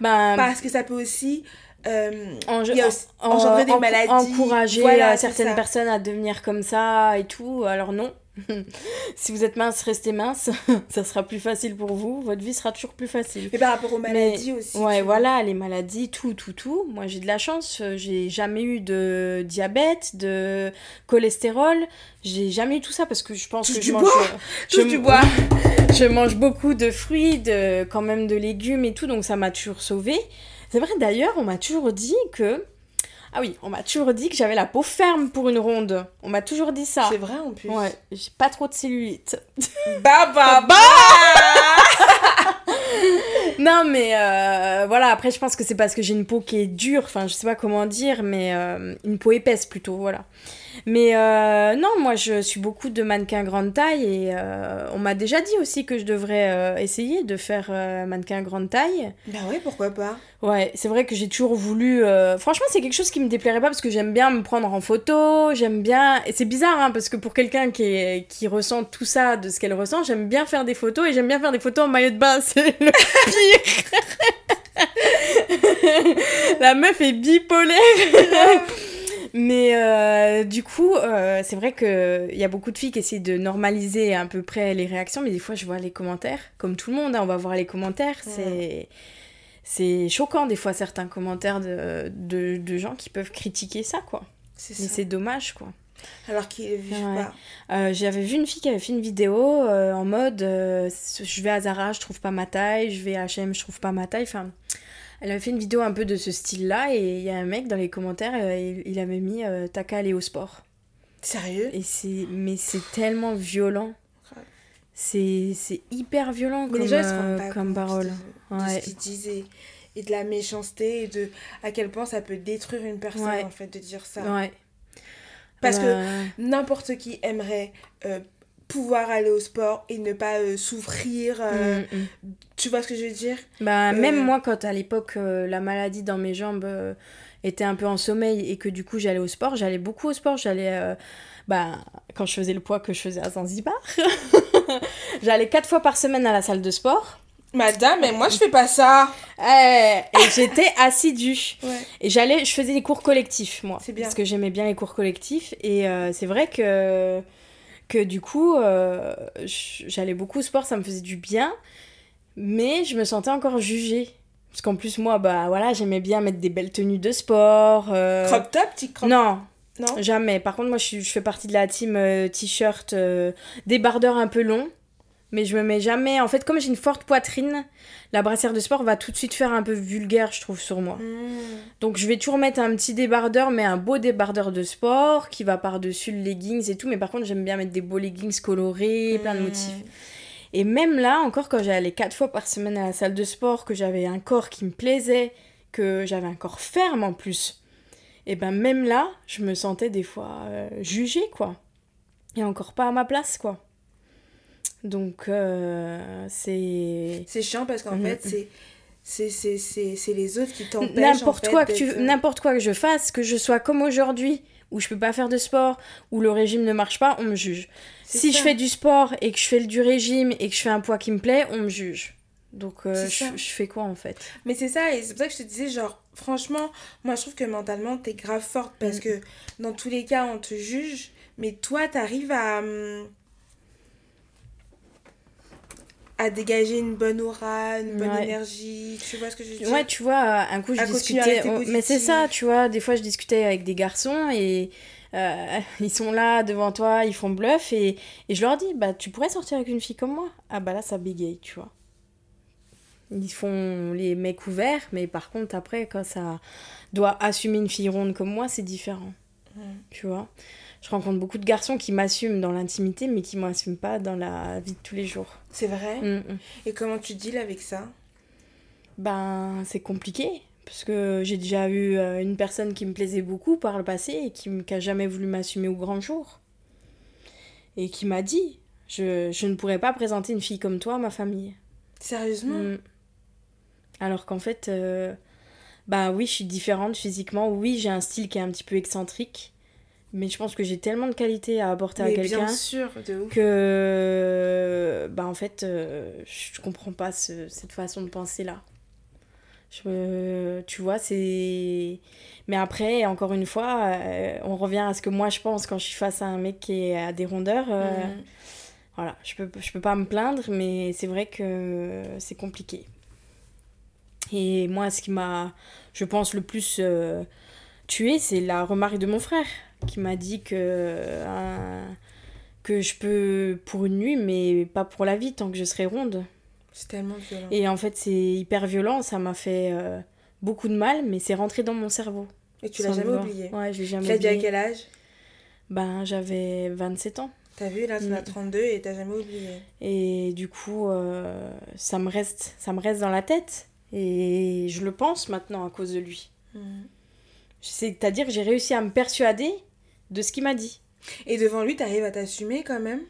ben, parce que ça peut aussi... euh, en- il y a aussi- en- engendrer des maladies. encourager Voilà, euh, certaines personnes à devenir comme ça et tout. Alors non. si vous êtes mince, restez mince. ça sera plus facile pour vous. Votre vie sera toujours plus facile. Mais par rapport aux maladies aussi. Ouais, voilà, les maladies, tout, tout, tout. Moi, j'ai de la chance. J'ai jamais eu de diabète, de cholestérol. J'ai jamais eu tout ça parce que je pense Touche que je mange. bois. je, Touche du bois. je mange beaucoup de fruits, de, quand même de légumes et tout, donc ça m'a toujours sauvée. C'est vrai, d'ailleurs, on m'a toujours dit que. Ah oui, on m'a toujours dit que j'avais la peau ferme pour une ronde. On m'a toujours dit ça. C'est vrai en plus. Ouais, j'ai pas trop de cellulite. Bah bah bah Non, mais euh, voilà, après, je pense que c'est parce que j'ai une peau qui est dure, enfin, je sais pas comment dire, mais euh, une peau épaisse plutôt, voilà. Mais euh, non, moi, je suis beaucoup de mannequin grande taille et euh, on m'a déjà dit aussi que je devrais euh, essayer de faire mannequin grande taille. Bah ouais, pourquoi pas Ouais, c'est vrai que j'ai toujours voulu. Franchement, c'est quelque chose qui me déplairait pas parce que j'aime bien me prendre en photo, j'aime bien. Et c'est bizarre, hein, parce que pour quelqu'un qui, est... qui ressent tout ça de ce qu'elle ressent, j'aime bien faire des photos et j'aime bien faire des photos en maillot de bain, c'est le pire. La meuf est bipolaire. Mais euh, du coup, euh, c'est vrai qu'il y a beaucoup de filles qui essaient de normaliser à peu près les réactions, mais des fois, je vois les commentaires, comme tout le monde, hein, on va voir les commentaires, c'est... C'est choquant des fois certains commentaires de, de, de gens qui peuvent critiquer ça quoi. C'est Mais ça. c'est dommage quoi. Alors qu'ils ne vivent Ouais. pas. Euh, J'avais vu une fille qui avait fait une vidéo en mode je vais à Zara, je trouve pas ma taille, je vais à H&M, je trouve pas ma taille. Enfin, elle avait fait une vidéo un peu de ce style-là et il y a un mec dans les commentaires, euh, il, il avait mis euh, t'as qu'à aller au sport. Sérieux? Et c'est mais c'est tellement violent. C'est c'est hyper violent Mais comme, gens, euh, pas comme parole. de, de Ouais. ce qu'ils disent et, de la méchanceté et de à quel point ça peut détruire une personne Ouais. en fait de dire ça. Ouais. Parce que n'importe qui aimerait euh, pouvoir aller au sport et ne pas euh, souffrir. euh, mm, mm. Tu vois ce que je veux dire? Bah, Euh, même moi, quand à l'époque, la maladie dans mes jambes était un peu en sommeil et que du coup j'allais au sport, j'allais beaucoup au sport. J'allais, bah, quand je faisais le poids que je faisais à Zanzibar, j'allais quatre fois par semaine à la salle de sport. Madame, mais moi je fais pas ça. Eh, et j'étais assidue. Ouais. Et j'allais, je faisais des cours collectifs, moi. Bien. Parce que j'aimais bien les cours collectifs. Et euh, c'est vrai que, que du coup, euh, j'allais beaucoup au sport, ça me faisait du bien. Mais je me sentais encore jugée. Parce qu'en plus, moi, bah voilà, j'aimais bien mettre des belles tenues de sport. euh, Crop top, petit crop Non, Non jamais. Par contre, moi, je, fais partie de la team euh, t-shirt débardeur un peu long. Mais je me mets jamais. En fait, comme j'ai une forte poitrine, la brassière de sport va tout de suite faire un peu vulgaire, je trouve, sur moi. Mmh. Donc je vais toujours mettre un petit débardeur, mais un beau débardeur de sport qui va par-dessus le leggings et tout. Mais par contre, j'aime bien mettre des beaux leggings colorés, plein de Mmh. motifs. Et même là, encore quand j'allais quatre fois par semaine à la salle de sport, que j'avais un corps qui me plaisait, que j'avais un corps ferme en plus, et ben même là, je me sentais des fois euh, jugée, quoi. Et encore pas à ma place, quoi. Donc, euh, c'est... C'est chiant parce qu'en Mhm. fait, c'est c'est les autres qui t'empêchent n'importe en fait, quoi que tu n'importe quoi que je fasse que je sois comme aujourd'hui où je peux pas faire de sport où le régime ne marche pas on me juge si ça. je fais du sport et que je fais du régime et que je fais un poids qui me plaît on me juge donc euh, je fais quoi en fait? Mais c'est ça, et c'est pour ça que je te disais, genre, franchement, moi je trouve que mentalement t'es grave forte parce Mm. que dans tous les cas on te juge, mais toi t'arrives à. hum, à dégager une bonne aura, une bonne Ouais. énergie, tu vois ce que je veux dire? Ouais tu vois un coup je À discutais mais c'est ça tu vois des fois je discutais avec des garçons et euh, ils sont là devant toi ils font bluff et, et je leur dis bah tu pourrais sortir avec une fille comme moi? Ah bah là ça bégaye tu vois. Ils font les mecs ouverts, mais par contre, après, quand ça doit assumer une fille ronde comme moi, c'est différent. Tu vois? Je rencontre beaucoup de garçons qui m'assument dans l'intimité, mais qui m'assument pas dans la vie de tous les jours. C'est vrai Mm, mm. Et comment tu deals avec ça? Ben, c'est compliqué. Parce que j'ai déjà eu euh, une personne qui me plaisait beaucoup par le passé et qui, m- qui a jamais voulu m'assumer au grand jour. Et qui m'a dit je, je ne pourrais pas présenter une fille comme toi à ma famille. Sérieusement? Mm. Alors qu'en fait, euh, bah oui, je suis différente physiquement. Oui, j'ai un style qui est un petit peu excentrique. Mais je pense que j'ai tellement de qualités à apporter à quelqu'un que bah en fait euh, je comprends pas ce- cette façon de penser là je, tu vois c'est mais après encore une fois euh, on revient à ce que moi je pense quand je suis face à un mec qui est à des rondeurs euh, Mm. voilà. Je peux je peux pas me plaindre mais c'est vrai que c'est compliqué. Et moi ce qui m'a je pense le plus euh, tué c'est la remarque de mon frère qui m'a dit que euh, que je peux pour une nuit, mais pas pour la vie tant que je serai ronde. C'est tellement violent. Et en fait, c'est hyper violent, ça m'a fait euh, beaucoup de mal, mais c'est rentré dans mon cerveau. Et tu l'as jamais oublié Ouais, je l'ai Tu jamais l'as dit à oublié. quel âge? Ben, j'avais 27 ans. T'as vu, là, tu as Mm. 32 et t'as jamais oublié. Et du coup, euh, ça, me reste, ça me reste dans la tête. Et je le pense maintenant à cause de lui. Mm. C'est-à-dire que j'ai réussi à me persuader de ce qu'il m'a dit. Et devant lui, t'arrives à t'assumer quand même?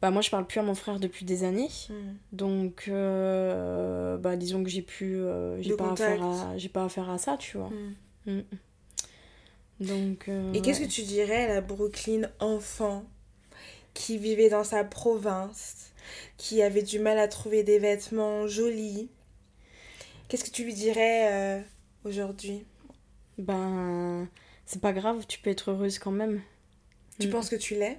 Bah, moi, je parle plus à mon frère depuis des années. Mm. Donc, euh, bah, disons que j'ai pu. euh, j'ai pas, contact. affaire à, j'ai pas affaire à ça, tu vois. Mm. Mm. Donc. euh, Et qu'est-ce ouais. que tu dirais à la Brooklyn enfant qui vivait dans sa province, qui avait du mal à trouver des vêtements jolis? Qu'est-ce que tu lui dirais aujourd'hui? Ben, c'est pas grave, tu peux être heureuse quand même. Tu Mm. penses que tu l'es?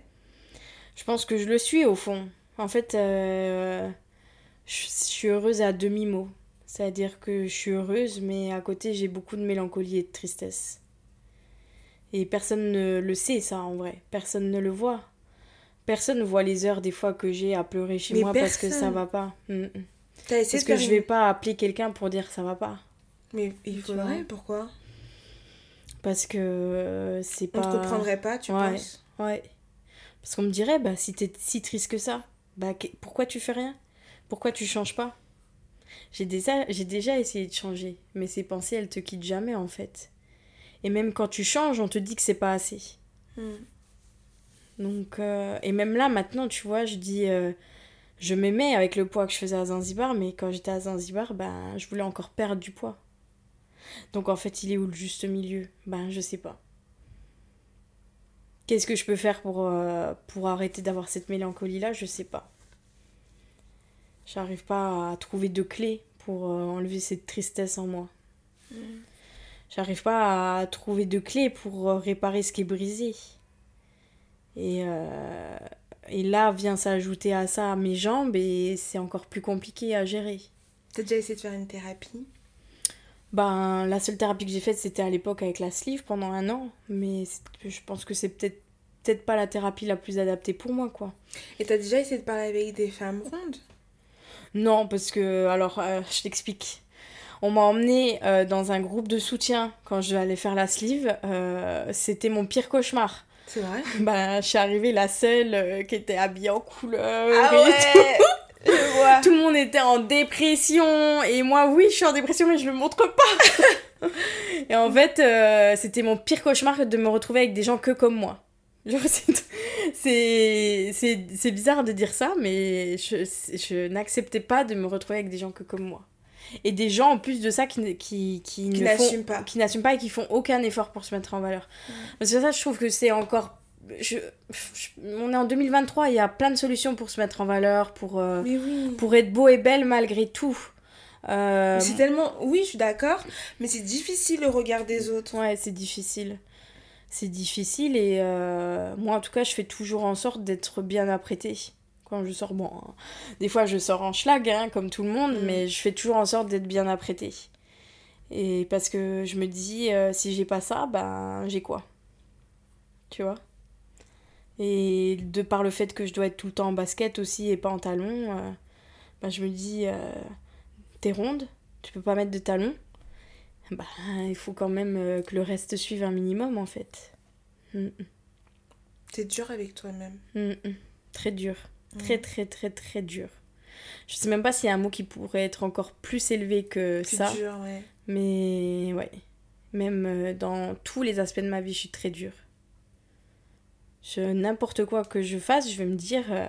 Je pense que je le suis au fond. En fait, euh, je, je suis heureuse à demi-mot. C'est-à-dire que je suis heureuse, mais à côté, j'ai beaucoup de mélancolie et de tristesse. Et personne ne le sait, ça, en vrai. Personne ne le voit. Personne ne voit les heures des fois que j'ai à pleurer chez Mais moi parce que ça va pas. Mm, mm. T'as essayé Parce de que faire je vais pas appeler quelqu'un pour dire ça va pas. Mais il faudrait, pourquoi? Parce que euh, c'est On pas. te comprendrait pas, tu Ouais. penses? Ouais. Parce qu'on me dirait, bah, si t'es si triste que ça, bah, que- pourquoi tu fais rien? Pourquoi tu changes pas? J'ai déjà, j'ai déjà essayé de changer, mais ces pensées, elles te quittent jamais, en fait. Et même quand tu changes, on te dit que c'est pas assez. Hmm. Donc, euh, et même là, maintenant, tu vois, je dis, euh, je m'aimais avec le poids que je faisais à Zanzibar, mais quand j'étais à Zanzibar, ben, je voulais encore perdre du poids. Donc, en fait, il est où le juste milieu? Ben, je sais pas. Qu'est-ce que je peux faire pour, euh, pour arrêter d'avoir cette mélancolie-là? Je sais pas. J'arrive pas à trouver de clé pour euh, enlever cette tristesse en moi. J'arrive pas à trouver de clé pour euh, réparer ce qui est brisé. Et, et là vient s'ajouter à ça mes jambes et c'est encore plus compliqué à gérer. T'as déjà essayé de faire une thérapie? Ben, la seule thérapie que j'ai faite, c'était à l'époque avec la sleeve pendant un an. Mais je pense que c'est peut-être peut-être pas la thérapie la plus adaptée pour moi, quoi. Et t'as déjà essayé de parler avec des femmes rondes? Non, parce que, alors, euh, je t'explique. On m'a emmené euh, dans un groupe de soutien quand je allais faire la sleeve. Euh, c'était mon pire cauchemar. C'est vrai? Ben, je suis arrivée la seule qui était habillée en couleur. Ah et ouais Je Tout le monde était en dépression. Et moi, oui, je suis en dépression, mais je le montre pas. et en fait, euh, c'était mon pire cauchemar de me retrouver avec des gens que comme moi. C'est- bizarre de dire ça, mais je, je n'acceptais pas de me retrouver avec des gens que comme moi. Et des gens, en plus de ça, qui, qui, qui, Qui n'assument pas. qui n'assument pas et qui font aucun effort pour se mettre en valeur. Parce que ça, je trouve que c'est encore... je- je- on est en 2023, il y a plein de solutions pour se mettre en valeur, pour, euh, oui pour être beau et belle malgré tout. Euh, C'est tellement... Oui, je suis d'accord, mais c'est difficile le regard des autres. Ouais, c'est difficile. C'est difficile et euh, moi en tout cas je fais toujours en sorte d'être bien apprêtée. Quand je sors, bon, hein, des fois je sors en schlag hein, comme tout le monde, Mm. mais je fais toujours en sorte d'être bien apprêtée. Et parce que je me dis, si j'ai pas ça, ben j'ai quoi? Tu vois? Et de par le fait que je dois être tout le temps en basket aussi et pas en talons, euh, ben, je me dis, euh, t'es ronde, tu peux pas mettre de talons bah, il faut quand même euh, que le reste suive un minimum en fait. Mm, T'es dur avec toi-même. mm, mm. Très dur. Très Mm. très très très dur. Je sais même pas s'il y a un mot qui pourrait être encore plus élevé que Plus ça. dur, ouais. Mais ouais. Même dans tous les aspects de ma vie, je suis très dure. N'importe quoi que je fasse, je vais me dire, euh,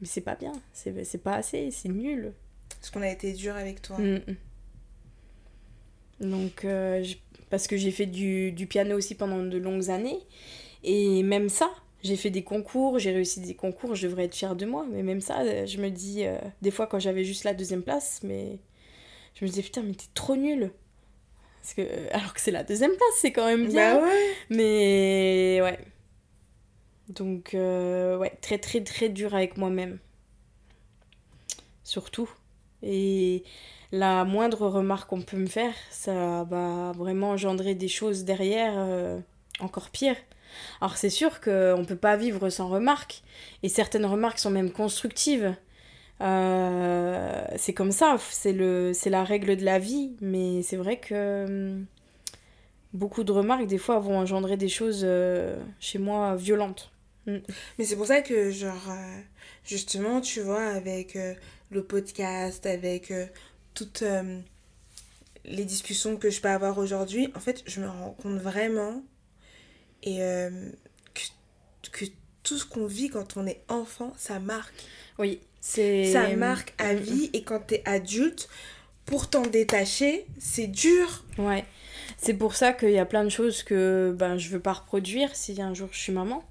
mais c'est pas bien, c'est, c'est pas assez, c'est nul. Parce qu'on a été dur avec toi. Mm, mm. Donc, euh, je- parce que j'ai fait du, du piano aussi pendant de longues années. Et même ça, j'ai fait des concours, j'ai réussi des concours, je devrais être fière de moi. Mais même ça, euh, je me dis, euh, des fois quand j'avais juste la deuxième place, mais je me disais, putain, mais t'es trop nulle. Parce que, alors que c'est la deuxième place, c'est quand même bien. Bah ouais. Mais ouais. Donc, euh, ouais, très très très dur avec moi-même. Surtout. Et la moindre remarque qu'on peut me faire, ça va vraiment engendrer des choses derrière euh, encore pires. Alors c'est sûr qu'on ne peut pas vivre sans remarques. Et certaines remarques sont même constructives. Euh, c'est comme ça, c'est la règle de la vie. Mais c'est vrai que hum, beaucoup de remarques, des fois, vont engendrer des choses chez moi violentes. Mais c'est pour ça que, genre, euh, justement, tu vois, avec euh, le podcast, avec euh, toutes les discussions que je peux avoir aujourd'hui, en fait, je me rends compte vraiment et que, que tout ce qu'on vit quand on est enfant, ça marque. Oui, c'est. Ça marque à Mm, vie et quand t'es adulte, pour t'en détacher, c'est dur. Ouais. C'est pour ça qu'il y a plein de choses que ben, je veux pas reproduire si un jour je suis maman.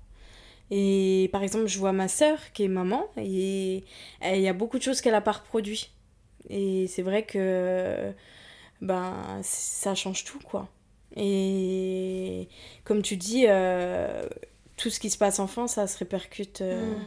Et par exemple, je vois ma sœur qui est maman et il y a beaucoup de choses qu'elle a pas reproduit. Et c'est vrai que ben ça change tout quoi. Et comme tu dis, euh, tout ce qui se passe enfant, ça se répercute. euh, Mm.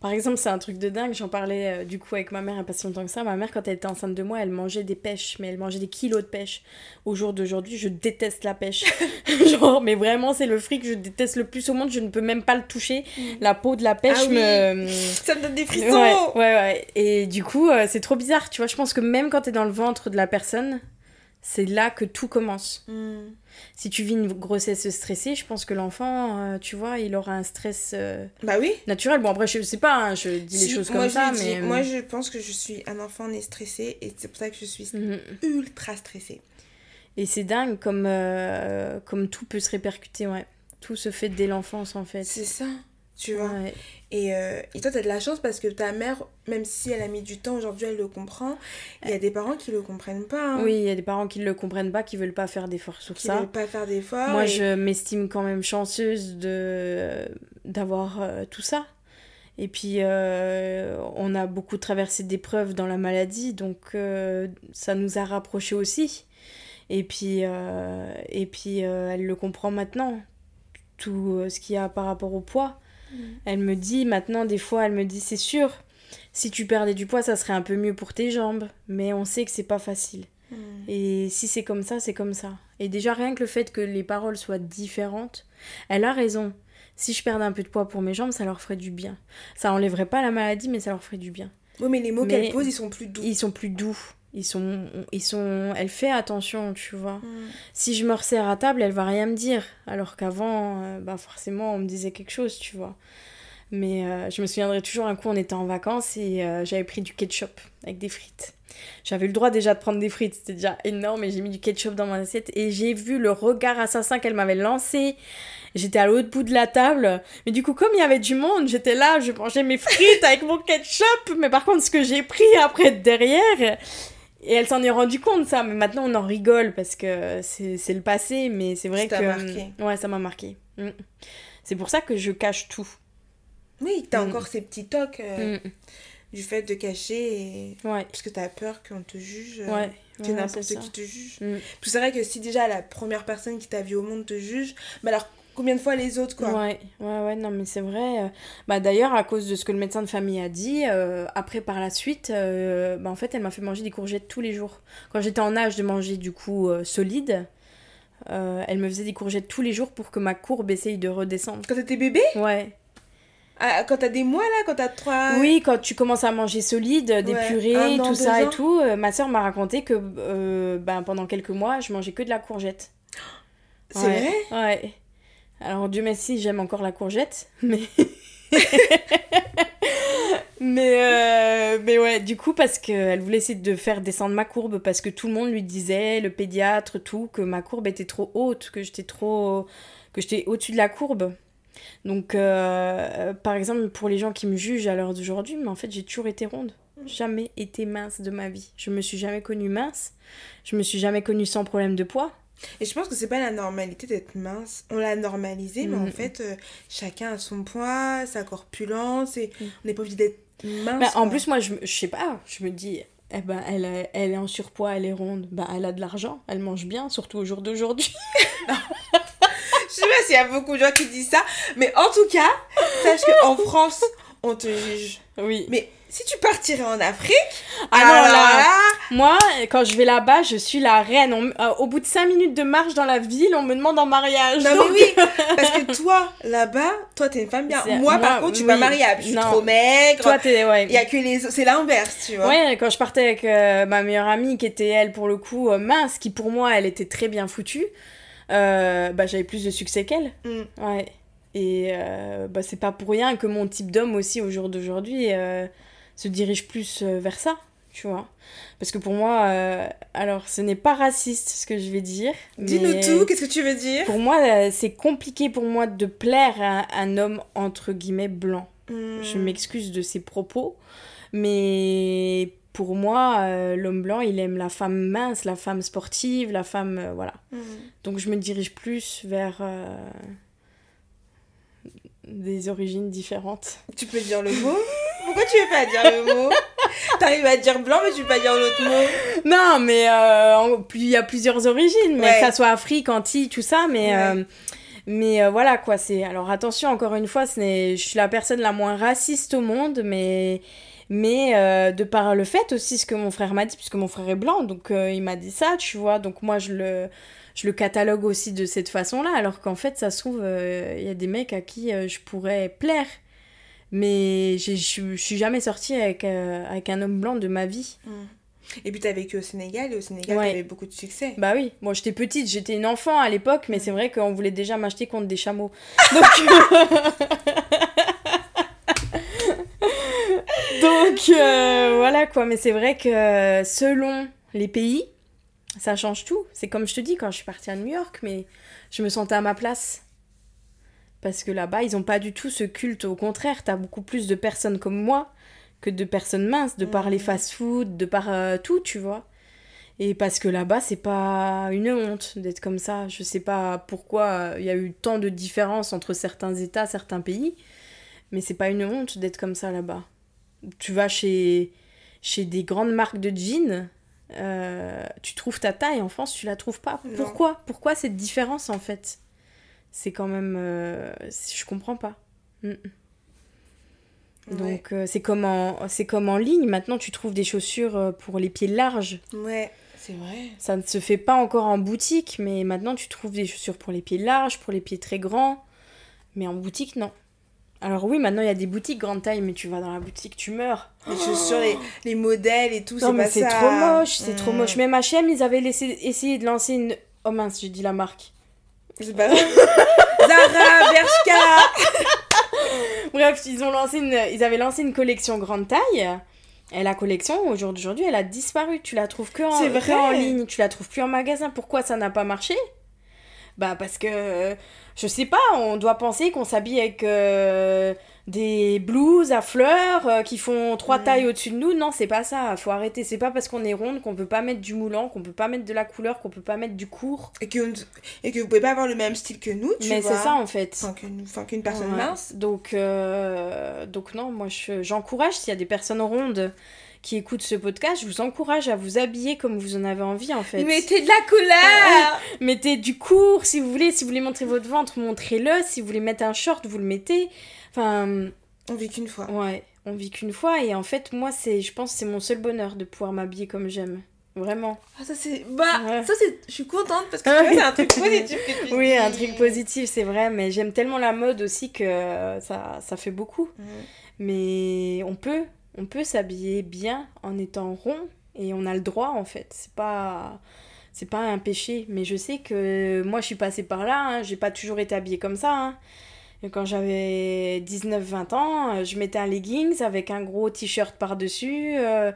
Par exemple, c'est un truc de dingue. J'en parlais euh, du coup avec ma mère il n'y a pas si longtemps que ça. Ma mère, quand elle était enceinte de moi, elle mangeait des pêches, mais elle mangeait des kilos de pêches. Au jour d'aujourd'hui, je déteste la pêche. Genre, mais vraiment, c'est le fruit que je déteste le plus au monde. Je ne peux même pas le toucher. La peau de la pêche Ah oui. me. Ça me donne des frissons Ouais, ouais, ouais. Et du coup, euh, c'est trop bizarre, tu vois. Je pense que même quand t'es dans le ventre de la personne, c'est là que tout commence. Mm. Si tu vis une grossesse stressée, je pense que l'enfant, euh, tu vois, il aura un stress euh, Bah oui. naturel. Bon, après, je sais pas, hein, je dis les choses comme ça, dis- mais. euh, Moi, je pense que je suis un enfant né stressé et c'est pour ça que je suis Mhm. ultra stressée. Et c'est dingue comme, euh, comme tout peut se répercuter, ouais. Tout se fait dès l'enfance, en fait. C'est ça, tu vois. Ouais. Et, euh, et toi, t'as de la chance parce que ta mère, même si elle a mis du temps, aujourd'hui, elle le comprend. Il y a des parents qui le comprennent pas. hein, Oui, il y a des parents qui ne le comprennent pas, qui veulent pas faire d'efforts sur Qui ça. veulent pas faire d'efforts. Moi, et- je m'estime quand même chanceuse de d'avoir euh, tout ça. Et puis, euh, on a beaucoup traversé d'épreuves dans la maladie, donc ça nous a rapprochés aussi. Et puis, et puis elle le comprend maintenant, tout ce qu'il y a par rapport au poids. Elle me dit maintenant, des fois, elle me dit, c'est sûr, si tu perdais du poids, ça serait un peu mieux pour tes jambes, mais on sait que c'est pas facile. Mm. Et si c'est comme ça, c'est comme ça. Et déjà, rien que le fait que les paroles soient différentes, elle a raison. Si je perdais un peu de poids pour mes jambes, ça leur ferait du bien. Ça enlèverait pas la maladie, mais ça leur ferait du bien. Oui, mais les mots Mais- qu'elle pose, ils sont plus doux. Ils sont plus doux. Ils sont, ils sont, elle fait attention, tu vois. Mm. Si je me resserre à table, elle va rien me dire. Alors qu'avant, euh, bah forcément, on me disait quelque chose, tu vois. Mais euh, je me souviendrai toujours un coup, on était en vacances et euh, j'avais pris du ketchup avec des frites. J'avais le droit déjà de prendre des frites, c'était déjà énorme et j'ai mis du ketchup dans mon assiette et j'ai vu le regard assassin qu'elle m'avait lancé. J'étais à l'autre bout de la table, mais du coup, comme il y avait du monde, j'étais là, je mangeais mes frites avec mon ketchup, mais par contre, ce que j'ai pris après derrière, et elle s'en est rendue compte, ça, mais maintenant on en rigole parce que c'est le passé, mais c'est vrai Ça que. marqué. Ouais, ça m'a marqué. Mm. C'est pour ça que je cache tout. Oui, t'as Mm. encore ces petits tocs euh, Mm. du fait de cacher et... Ouais, parce que t'as peur qu'on te juge. euh, ouais. Que ouais, n'importe qui te juge. Mm. Puis c'est vrai que si déjà la première personne qui t'a vu au monde te juge, bah alors combien de fois les autres quoi Ouais, ouais, ouais, non, mais c'est vrai. euh, Bah, D'ailleurs, à cause de ce que le médecin de famille a dit, euh, après, par la suite, euh, bah, en fait, elle m'a fait manger des courgettes tous les jours. Quand j'étais en âge de manger, du coup, euh, solide, elle me faisait des courgettes tous les jours pour que ma courbe essaye de redescendre. Quand t'étais bébé? Ouais. Ah, Quand t'as des mois là Quand t'as trois... Oui, quand tu commences à manger solide, des Ouais, purées, an, tout ça ans. et tout, ma soeur m'a raconté que ben, pendant quelques mois, je mangeais que de la courgette. C'est Ouais, vrai? Ouais. Alors, Dieu merci, j'aime encore la courgette, mais. mais, euh, mais ouais, du coup, parce qu'elle voulait essayer de faire descendre ma courbe, parce que tout le monde lui disait, le pédiatre, tout, que ma courbe était trop haute, que j'étais trop. que j'étais au-dessus de la courbe. Donc, euh, par exemple, pour les gens qui me jugent à l'heure d'aujourd'hui, mais en fait, j'ai toujours été ronde. Jamais été mince de ma vie. Je me suis jamais connue mince. Je me suis jamais connue sans problème de poids. Et je pense que c'est pas la normalité d'être mince. On l'a normalisé, mais en Mhm. fait, euh, chacun a son poids, sa corpulence, et Mm. on n'est pas obligé d'être mince. Bah, en plus, moi, je, je sais pas, je me dis, eh ben, elle, est- elle est en surpoids, elle est ronde, bah, elle a de l'argent, elle mange bien, surtout au jour d'aujourd'hui. Je sais pas s'il y a beaucoup de gens qui disent ça, mais en tout cas, sache qu'en France, on te juge. Oui. Mais si tu partirais en Afrique, Ah alors non, là, là, moi, quand je vais là-bas, je suis la reine. On- euh, au bout de 5 minutes de marche dans la ville, on me demande en mariage. Non Donc- mais oui, parce que toi, là-bas, toi t'es une femme bien. Moi, par contre, suis oui. pas mariable. Je suis Non. trop maigre. Toi, t'es. Ouais. Y a que les c'est l'inverse, tu vois. Ouais, quand je partais avec euh, ma meilleure amie, qui était elle pour le coup euh, mince, qui pour moi elle était très bien foutue, bah j'avais plus de succès qu'elle. Mm. Ouais. Et bah, c'est pas pour rien que mon type d'homme aussi au jour d'aujourd'hui se dirige plus euh, vers ça, tu vois. Parce que pour moi, euh, alors ce n'est pas raciste ce que je vais dire. Dis-nous tout, qu'est-ce que tu veux dire? Pour moi, euh, c'est compliqué pour moi de plaire à un homme entre guillemets blanc. Hmm. Je m'excuse de ces propos, mais pour moi, euh, l'homme blanc, il aime la femme mince, la femme sportive, la femme... voilà. Hmm. Donc je me dirige plus vers des origines différentes. Tu peux dire le mot Pourquoi tu veux pas dire le mot? T'arrives à dire blanc, mais tu peux pas dire l'autre mot. Non, mais euh, il y a plusieurs origines, mais Ouais. que ça soit Afrique, Antilles, tout ça, mais... Ouais. euh, mais euh, voilà quoi, c'est. Alors attention, encore une fois, je suis la personne la moins raciste au monde, mais. Mais euh, de par le fait aussi, ce que mon frère m'a dit, puisque mon frère est blanc, donc euh, il m'a dit ça, tu vois, donc moi je le, je le catalogue aussi de cette façon-là, alors qu'en fait, ça se trouve, euh, il y a des mecs à qui euh, je pourrais plaire. Mais je suis jamais sortie avec, euh, avec un homme blanc de ma vie. Et puis t'as vécu au Sénégal, et au Sénégal, Ouais. t'avais beaucoup de succès. Bah oui, moi j'étais petite, j'étais une enfant à l'époque, mais c'est vrai qu'on voulait déjà m'acheter contre des chameaux. Donc, Donc euh, voilà quoi, mais c'est vrai que euh, selon les pays, ça change tout. C'est comme je te dis, quand je suis partie à New York, mais je me sentais à ma place. Parce que là-bas, ils ont pas du tout ce culte, au contraire, t'as beaucoup plus de personnes comme moi que de personnes minces, de par les Mhm. fast-food, de par euh, tout, tu vois. Et parce que là-bas, c'est pas une honte d'être comme ça. Je sais pas pourquoi euh, il y a eu tant de différences entre certains États, certains pays, mais c'est pas une honte d'être comme ça là-bas. Tu vas chez, chez des grandes marques de jeans, euh, tu trouves ta taille. En France, tu la trouves pas. Non. Pourquoi? Pourquoi cette différence en fait? C'est quand même. euh, je comprends pas. Mm. Donc euh, c'est comme, en- c'est comme en ligne. Maintenant, tu trouves des chaussures pour les pieds larges. Ouais, c'est vrai. Ça ne se fait pas encore en boutique, mais maintenant tu trouves des chaussures pour les pieds larges, pour les pieds très grands. Mais en boutique, non. Alors oui, maintenant il y a des boutiques grande taille, mais tu vas dans la boutique, tu meurs. Les chaussures, les, les modèles et tout, c'est mais pas c'est trop moche, c'est trop Mm. moche. Même H&M, ils avaient laissé, essayé de lancer une... Oh mince, j'ai dit la marque. Pas Zara, Bershka Bref, ils ont lancé une, ils avaient lancé une collection grande taille. Et la collection, aujourd'hui, elle a disparu. Tu la trouves que en, vrai. en ligne. Tu la trouves plus en magasin. Pourquoi ça n'a pas marché? Bah parce que, je sais pas, on doit penser qu'on s'habille avec euh, des blouses à fleurs euh, qui font trois tailles au-dessus de nous. Non, c'est pas ça. Faut arrêter. C'est pas parce qu'on est ronde qu'on peut pas mettre du moulant, qu'on peut pas mettre de la couleur, qu'on peut pas mettre du court. et que, et que vous pouvez pas avoir le même style que nous, tu Mais vois. c'est ça en fait. Enfin, qu'une enfin, personne Ouais. mince. Donc, euh, donc non, moi je- j'encourage, s'il y a des personnes rondes qui écoutent ce podcast, je vous encourage à vous habiller comme vous en avez envie en fait. Mettez de la couleur Mettez du court si vous voulez, si vous voulez montrer votre ventre, montrez-le. Si vous voulez mettre un short, vous le mettez. Enfin, On vit qu'une fois. ouais, on vit qu'une fois et en fait, moi, c'est, je pense que c'est mon seul bonheur de pouvoir m'habiller comme j'aime. Vraiment. Ah, ça c'est. Bah, Ouais. ça c'est. Je suis contente parce que Ah c'est un truc positif que tu Oui, un truc positif, c'est vrai, mais j'aime tellement la mode aussi que ça, ça fait beaucoup. Mais on peut, on peut s'habiller bien en étant rond et on a le droit en fait. C'est pas, c'est pas un péché. Mais je sais que moi je suis passée par là. Hein. J'ai pas toujours été habillée comme ça. hein. Et quand j'avais 19-20 ans, je mettais un leggings avec un gros t-shirt par-dessus. euh,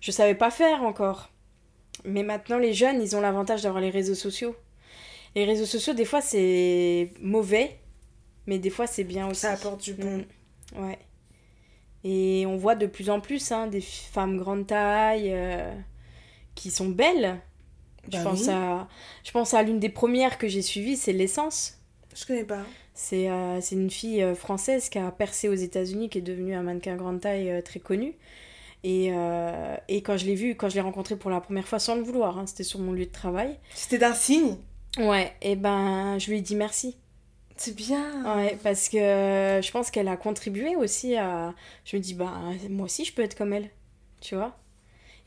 je savais pas faire encore. Mais maintenant les jeunes, ils ont l'avantage d'avoir les réseaux sociaux. Les réseaux sociaux, des fois c'est mauvais, mais des fois c'est bien aussi. Ça apporte du bon. Mm. Ouais. Et on voit de plus en plus hein, des femmes grande taille euh, qui sont belles. je, Bah pense oui. à, je pense à l'une des premières que j'ai suivies, c'est L'essence. Je connais pas. C'est euh, c'est une fille euh, française qui a percé aux États-Unis, qui est devenue un mannequin grande taille euh, très connu. Et, et quand je l'ai vue, quand je l'ai rencontrée pour la première fois sans le vouloir, hein, c'était sur mon lieu de travail. C'était d'un signe. Ouais, et ben je lui ai dit merci. C'est bien. Ouais, parce que euh, je pense qu'elle a contribué aussi à. Je me dis, bah, moi aussi, je peux être comme elle. Tu vois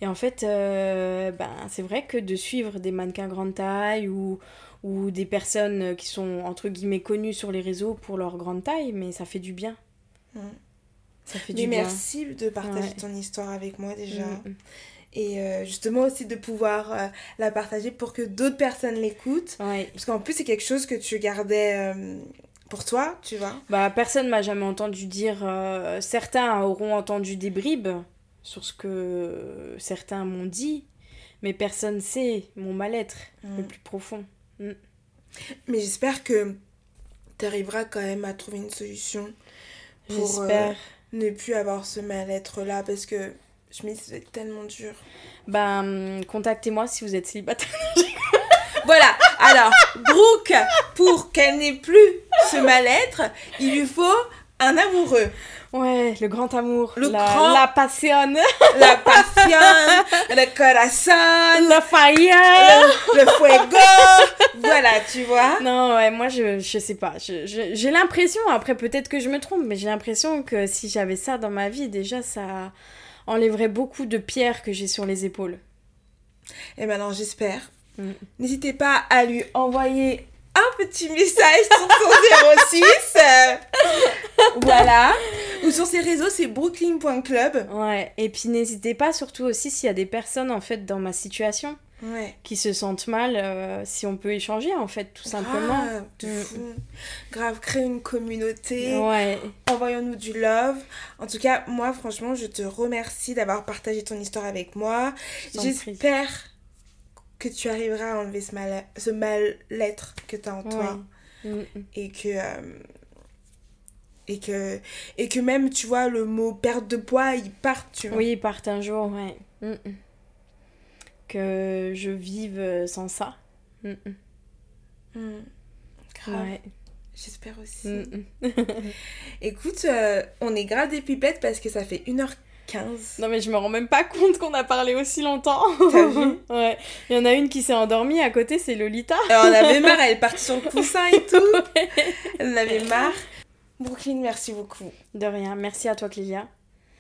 Et en fait, euh, ben, c'est vrai que de suivre des mannequins grande taille ou, ou des personnes qui sont, entre guillemets, connues sur les réseaux pour leur grande taille, mais ça fait du bien. Mm. Ça fait Mais du bien. merci de partager Ouais. ton histoire avec moi déjà. Mm. Et euh, justement aussi de pouvoir euh, la partager pour que d'autres personnes l'écoutent. Ouais. Parce qu'en plus, c'est quelque chose que tu gardais euh, pour toi, tu vois. Bah, personne m'a jamais entendu dire. certains auront entendu des bribes sur ce que certains m'ont dit, mais personne sait mon mal-être le Mm. plus profond. Mais j'espère que tu arriveras quand même à trouver une solution pour euh, J'espère. ne plus avoir ce mal-être-là. Parce que je me dis, c'est tellement dur. Ben, hum, contactez-moi si vous êtes célibataire. Voilà, alors, Brooke, pour qu'elle n'ait plus ce mal-être, il lui faut un amoureux. Ouais, le grand amour. Le la, grand- La passion. La passion, le corazon, Le fire. le, le fuego. voilà, tu vois. Non, ouais, moi, je, je sais pas. Je- je- J'ai l'impression, après, peut-être que je me trompe, mais j'ai l'impression que si j'avais ça dans ma vie, déjà, ça enlèverait beaucoup de pierres que j'ai sur les épaules. Et maintenant, j'espère. Mm. N'hésitez pas à lui envoyer un petit message sur son 06. euh, voilà. Ou sur ses réseaux, c'est brooklyn.club. Ouais, et puis n'hésitez pas, surtout aussi, s'il y a des personnes, en fait, dans ma situation Ouais. qui se sentent mal, euh, si on peut échanger, en fait, tout simplement. Grave, de Mm. fou. Grave, créer une communauté. Ouais, Envoyons-nous du love. En tout cas, moi, franchement, je te remercie d'avoir partagé ton histoire avec moi. J'espère que tu arriveras à enlever ce mal- ce mal-être que tu as en toi. Ouais. Mm, mm. Et que, euh, et, que, et que même, tu vois, le mot perte de poids, il part, tu vois. Oui, ils partent un jour, ouais. Que je vive euh, sans ça. Mm, mm. Mm. Grave. Ouais. J'espère aussi. Écoute, euh, on est grave des pipettes parce que ça fait 1h15. Non mais je me rends même pas compte qu'on a parlé aussi longtemps. T'as vu Ouais. Il y en a une qui s'est endormie à côté, c'est Lolita. Alors, on avait marre, elle est partie sur le coussin et tout. Elle en avait marre. Brooklyn, merci beaucoup. De rien. Merci à toi Clélia.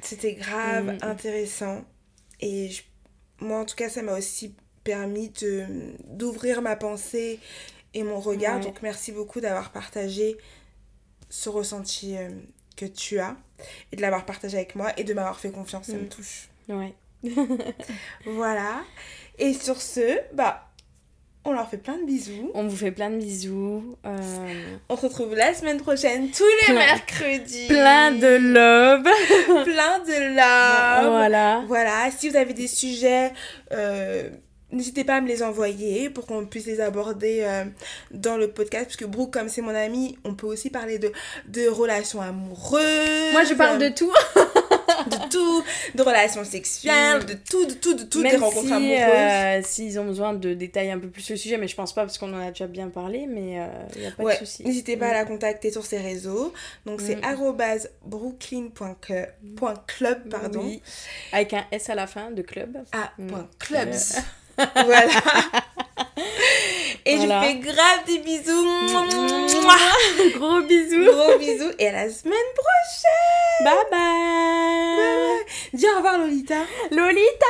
C'était grave intéressant. Et je- moi, en tout cas, ça m'a aussi permis de d'ouvrir ma pensée et mon regard. Ouais. Donc, merci beaucoup d'avoir partagé ce ressenti euh, que tu as et de l'avoir partagé avec moi et de m'avoir fait confiance. Ça me Mm. touche. Ouais. Voilà. Et sur ce, bah, on leur fait plein de bisous. On vous fait plein de bisous. euh, On se retrouve la semaine prochaine, tous les Plein- mercredis. Plein de love. plein de love. Voilà. Voilà, si vous avez des sujets, euh, n'hésitez pas à me les envoyer pour qu'on puisse les aborder euh, dans le podcast. Parce que Brooke, comme c'est mon ami, on peut aussi parler de, de relations amoureuses. Moi je parle de tout. de tout, de relations sexuelles, de tout, de tout, de tout, des rencontres si, amoureuses. euh, s'ils ont besoin de détailler un peu plus le sujet, mais je pense pas parce qu'on en a déjà bien parlé, mais il n'y a pas Ouais, de souci. n'hésitez pas à Mm. la contacter sur ses réseaux. Donc c'est Mm. brooklyn.club, pardon. Oui. Avec un S à la fin de club. Ah, Mm. point clubs. voilà. Et Voilà. je fais grave des bisous. Gros bisous. Gros bisous. Et à la semaine prochaine. Bye bye. Dis au revoir Lolita. Lolita.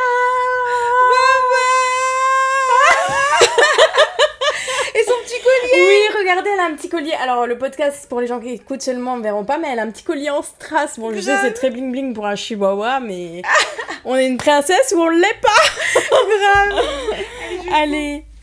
Et son petit collier. Oui, regardez, elle a un petit collier. Alors, le podcast, pour les gens qui écoutent seulement, ne verront pas, mais elle a un petit collier en strass. Bon, je sais, c'est très bling bling pour un chihuahua, mais on est une princesse ou on l'est pas. Grave. Allez.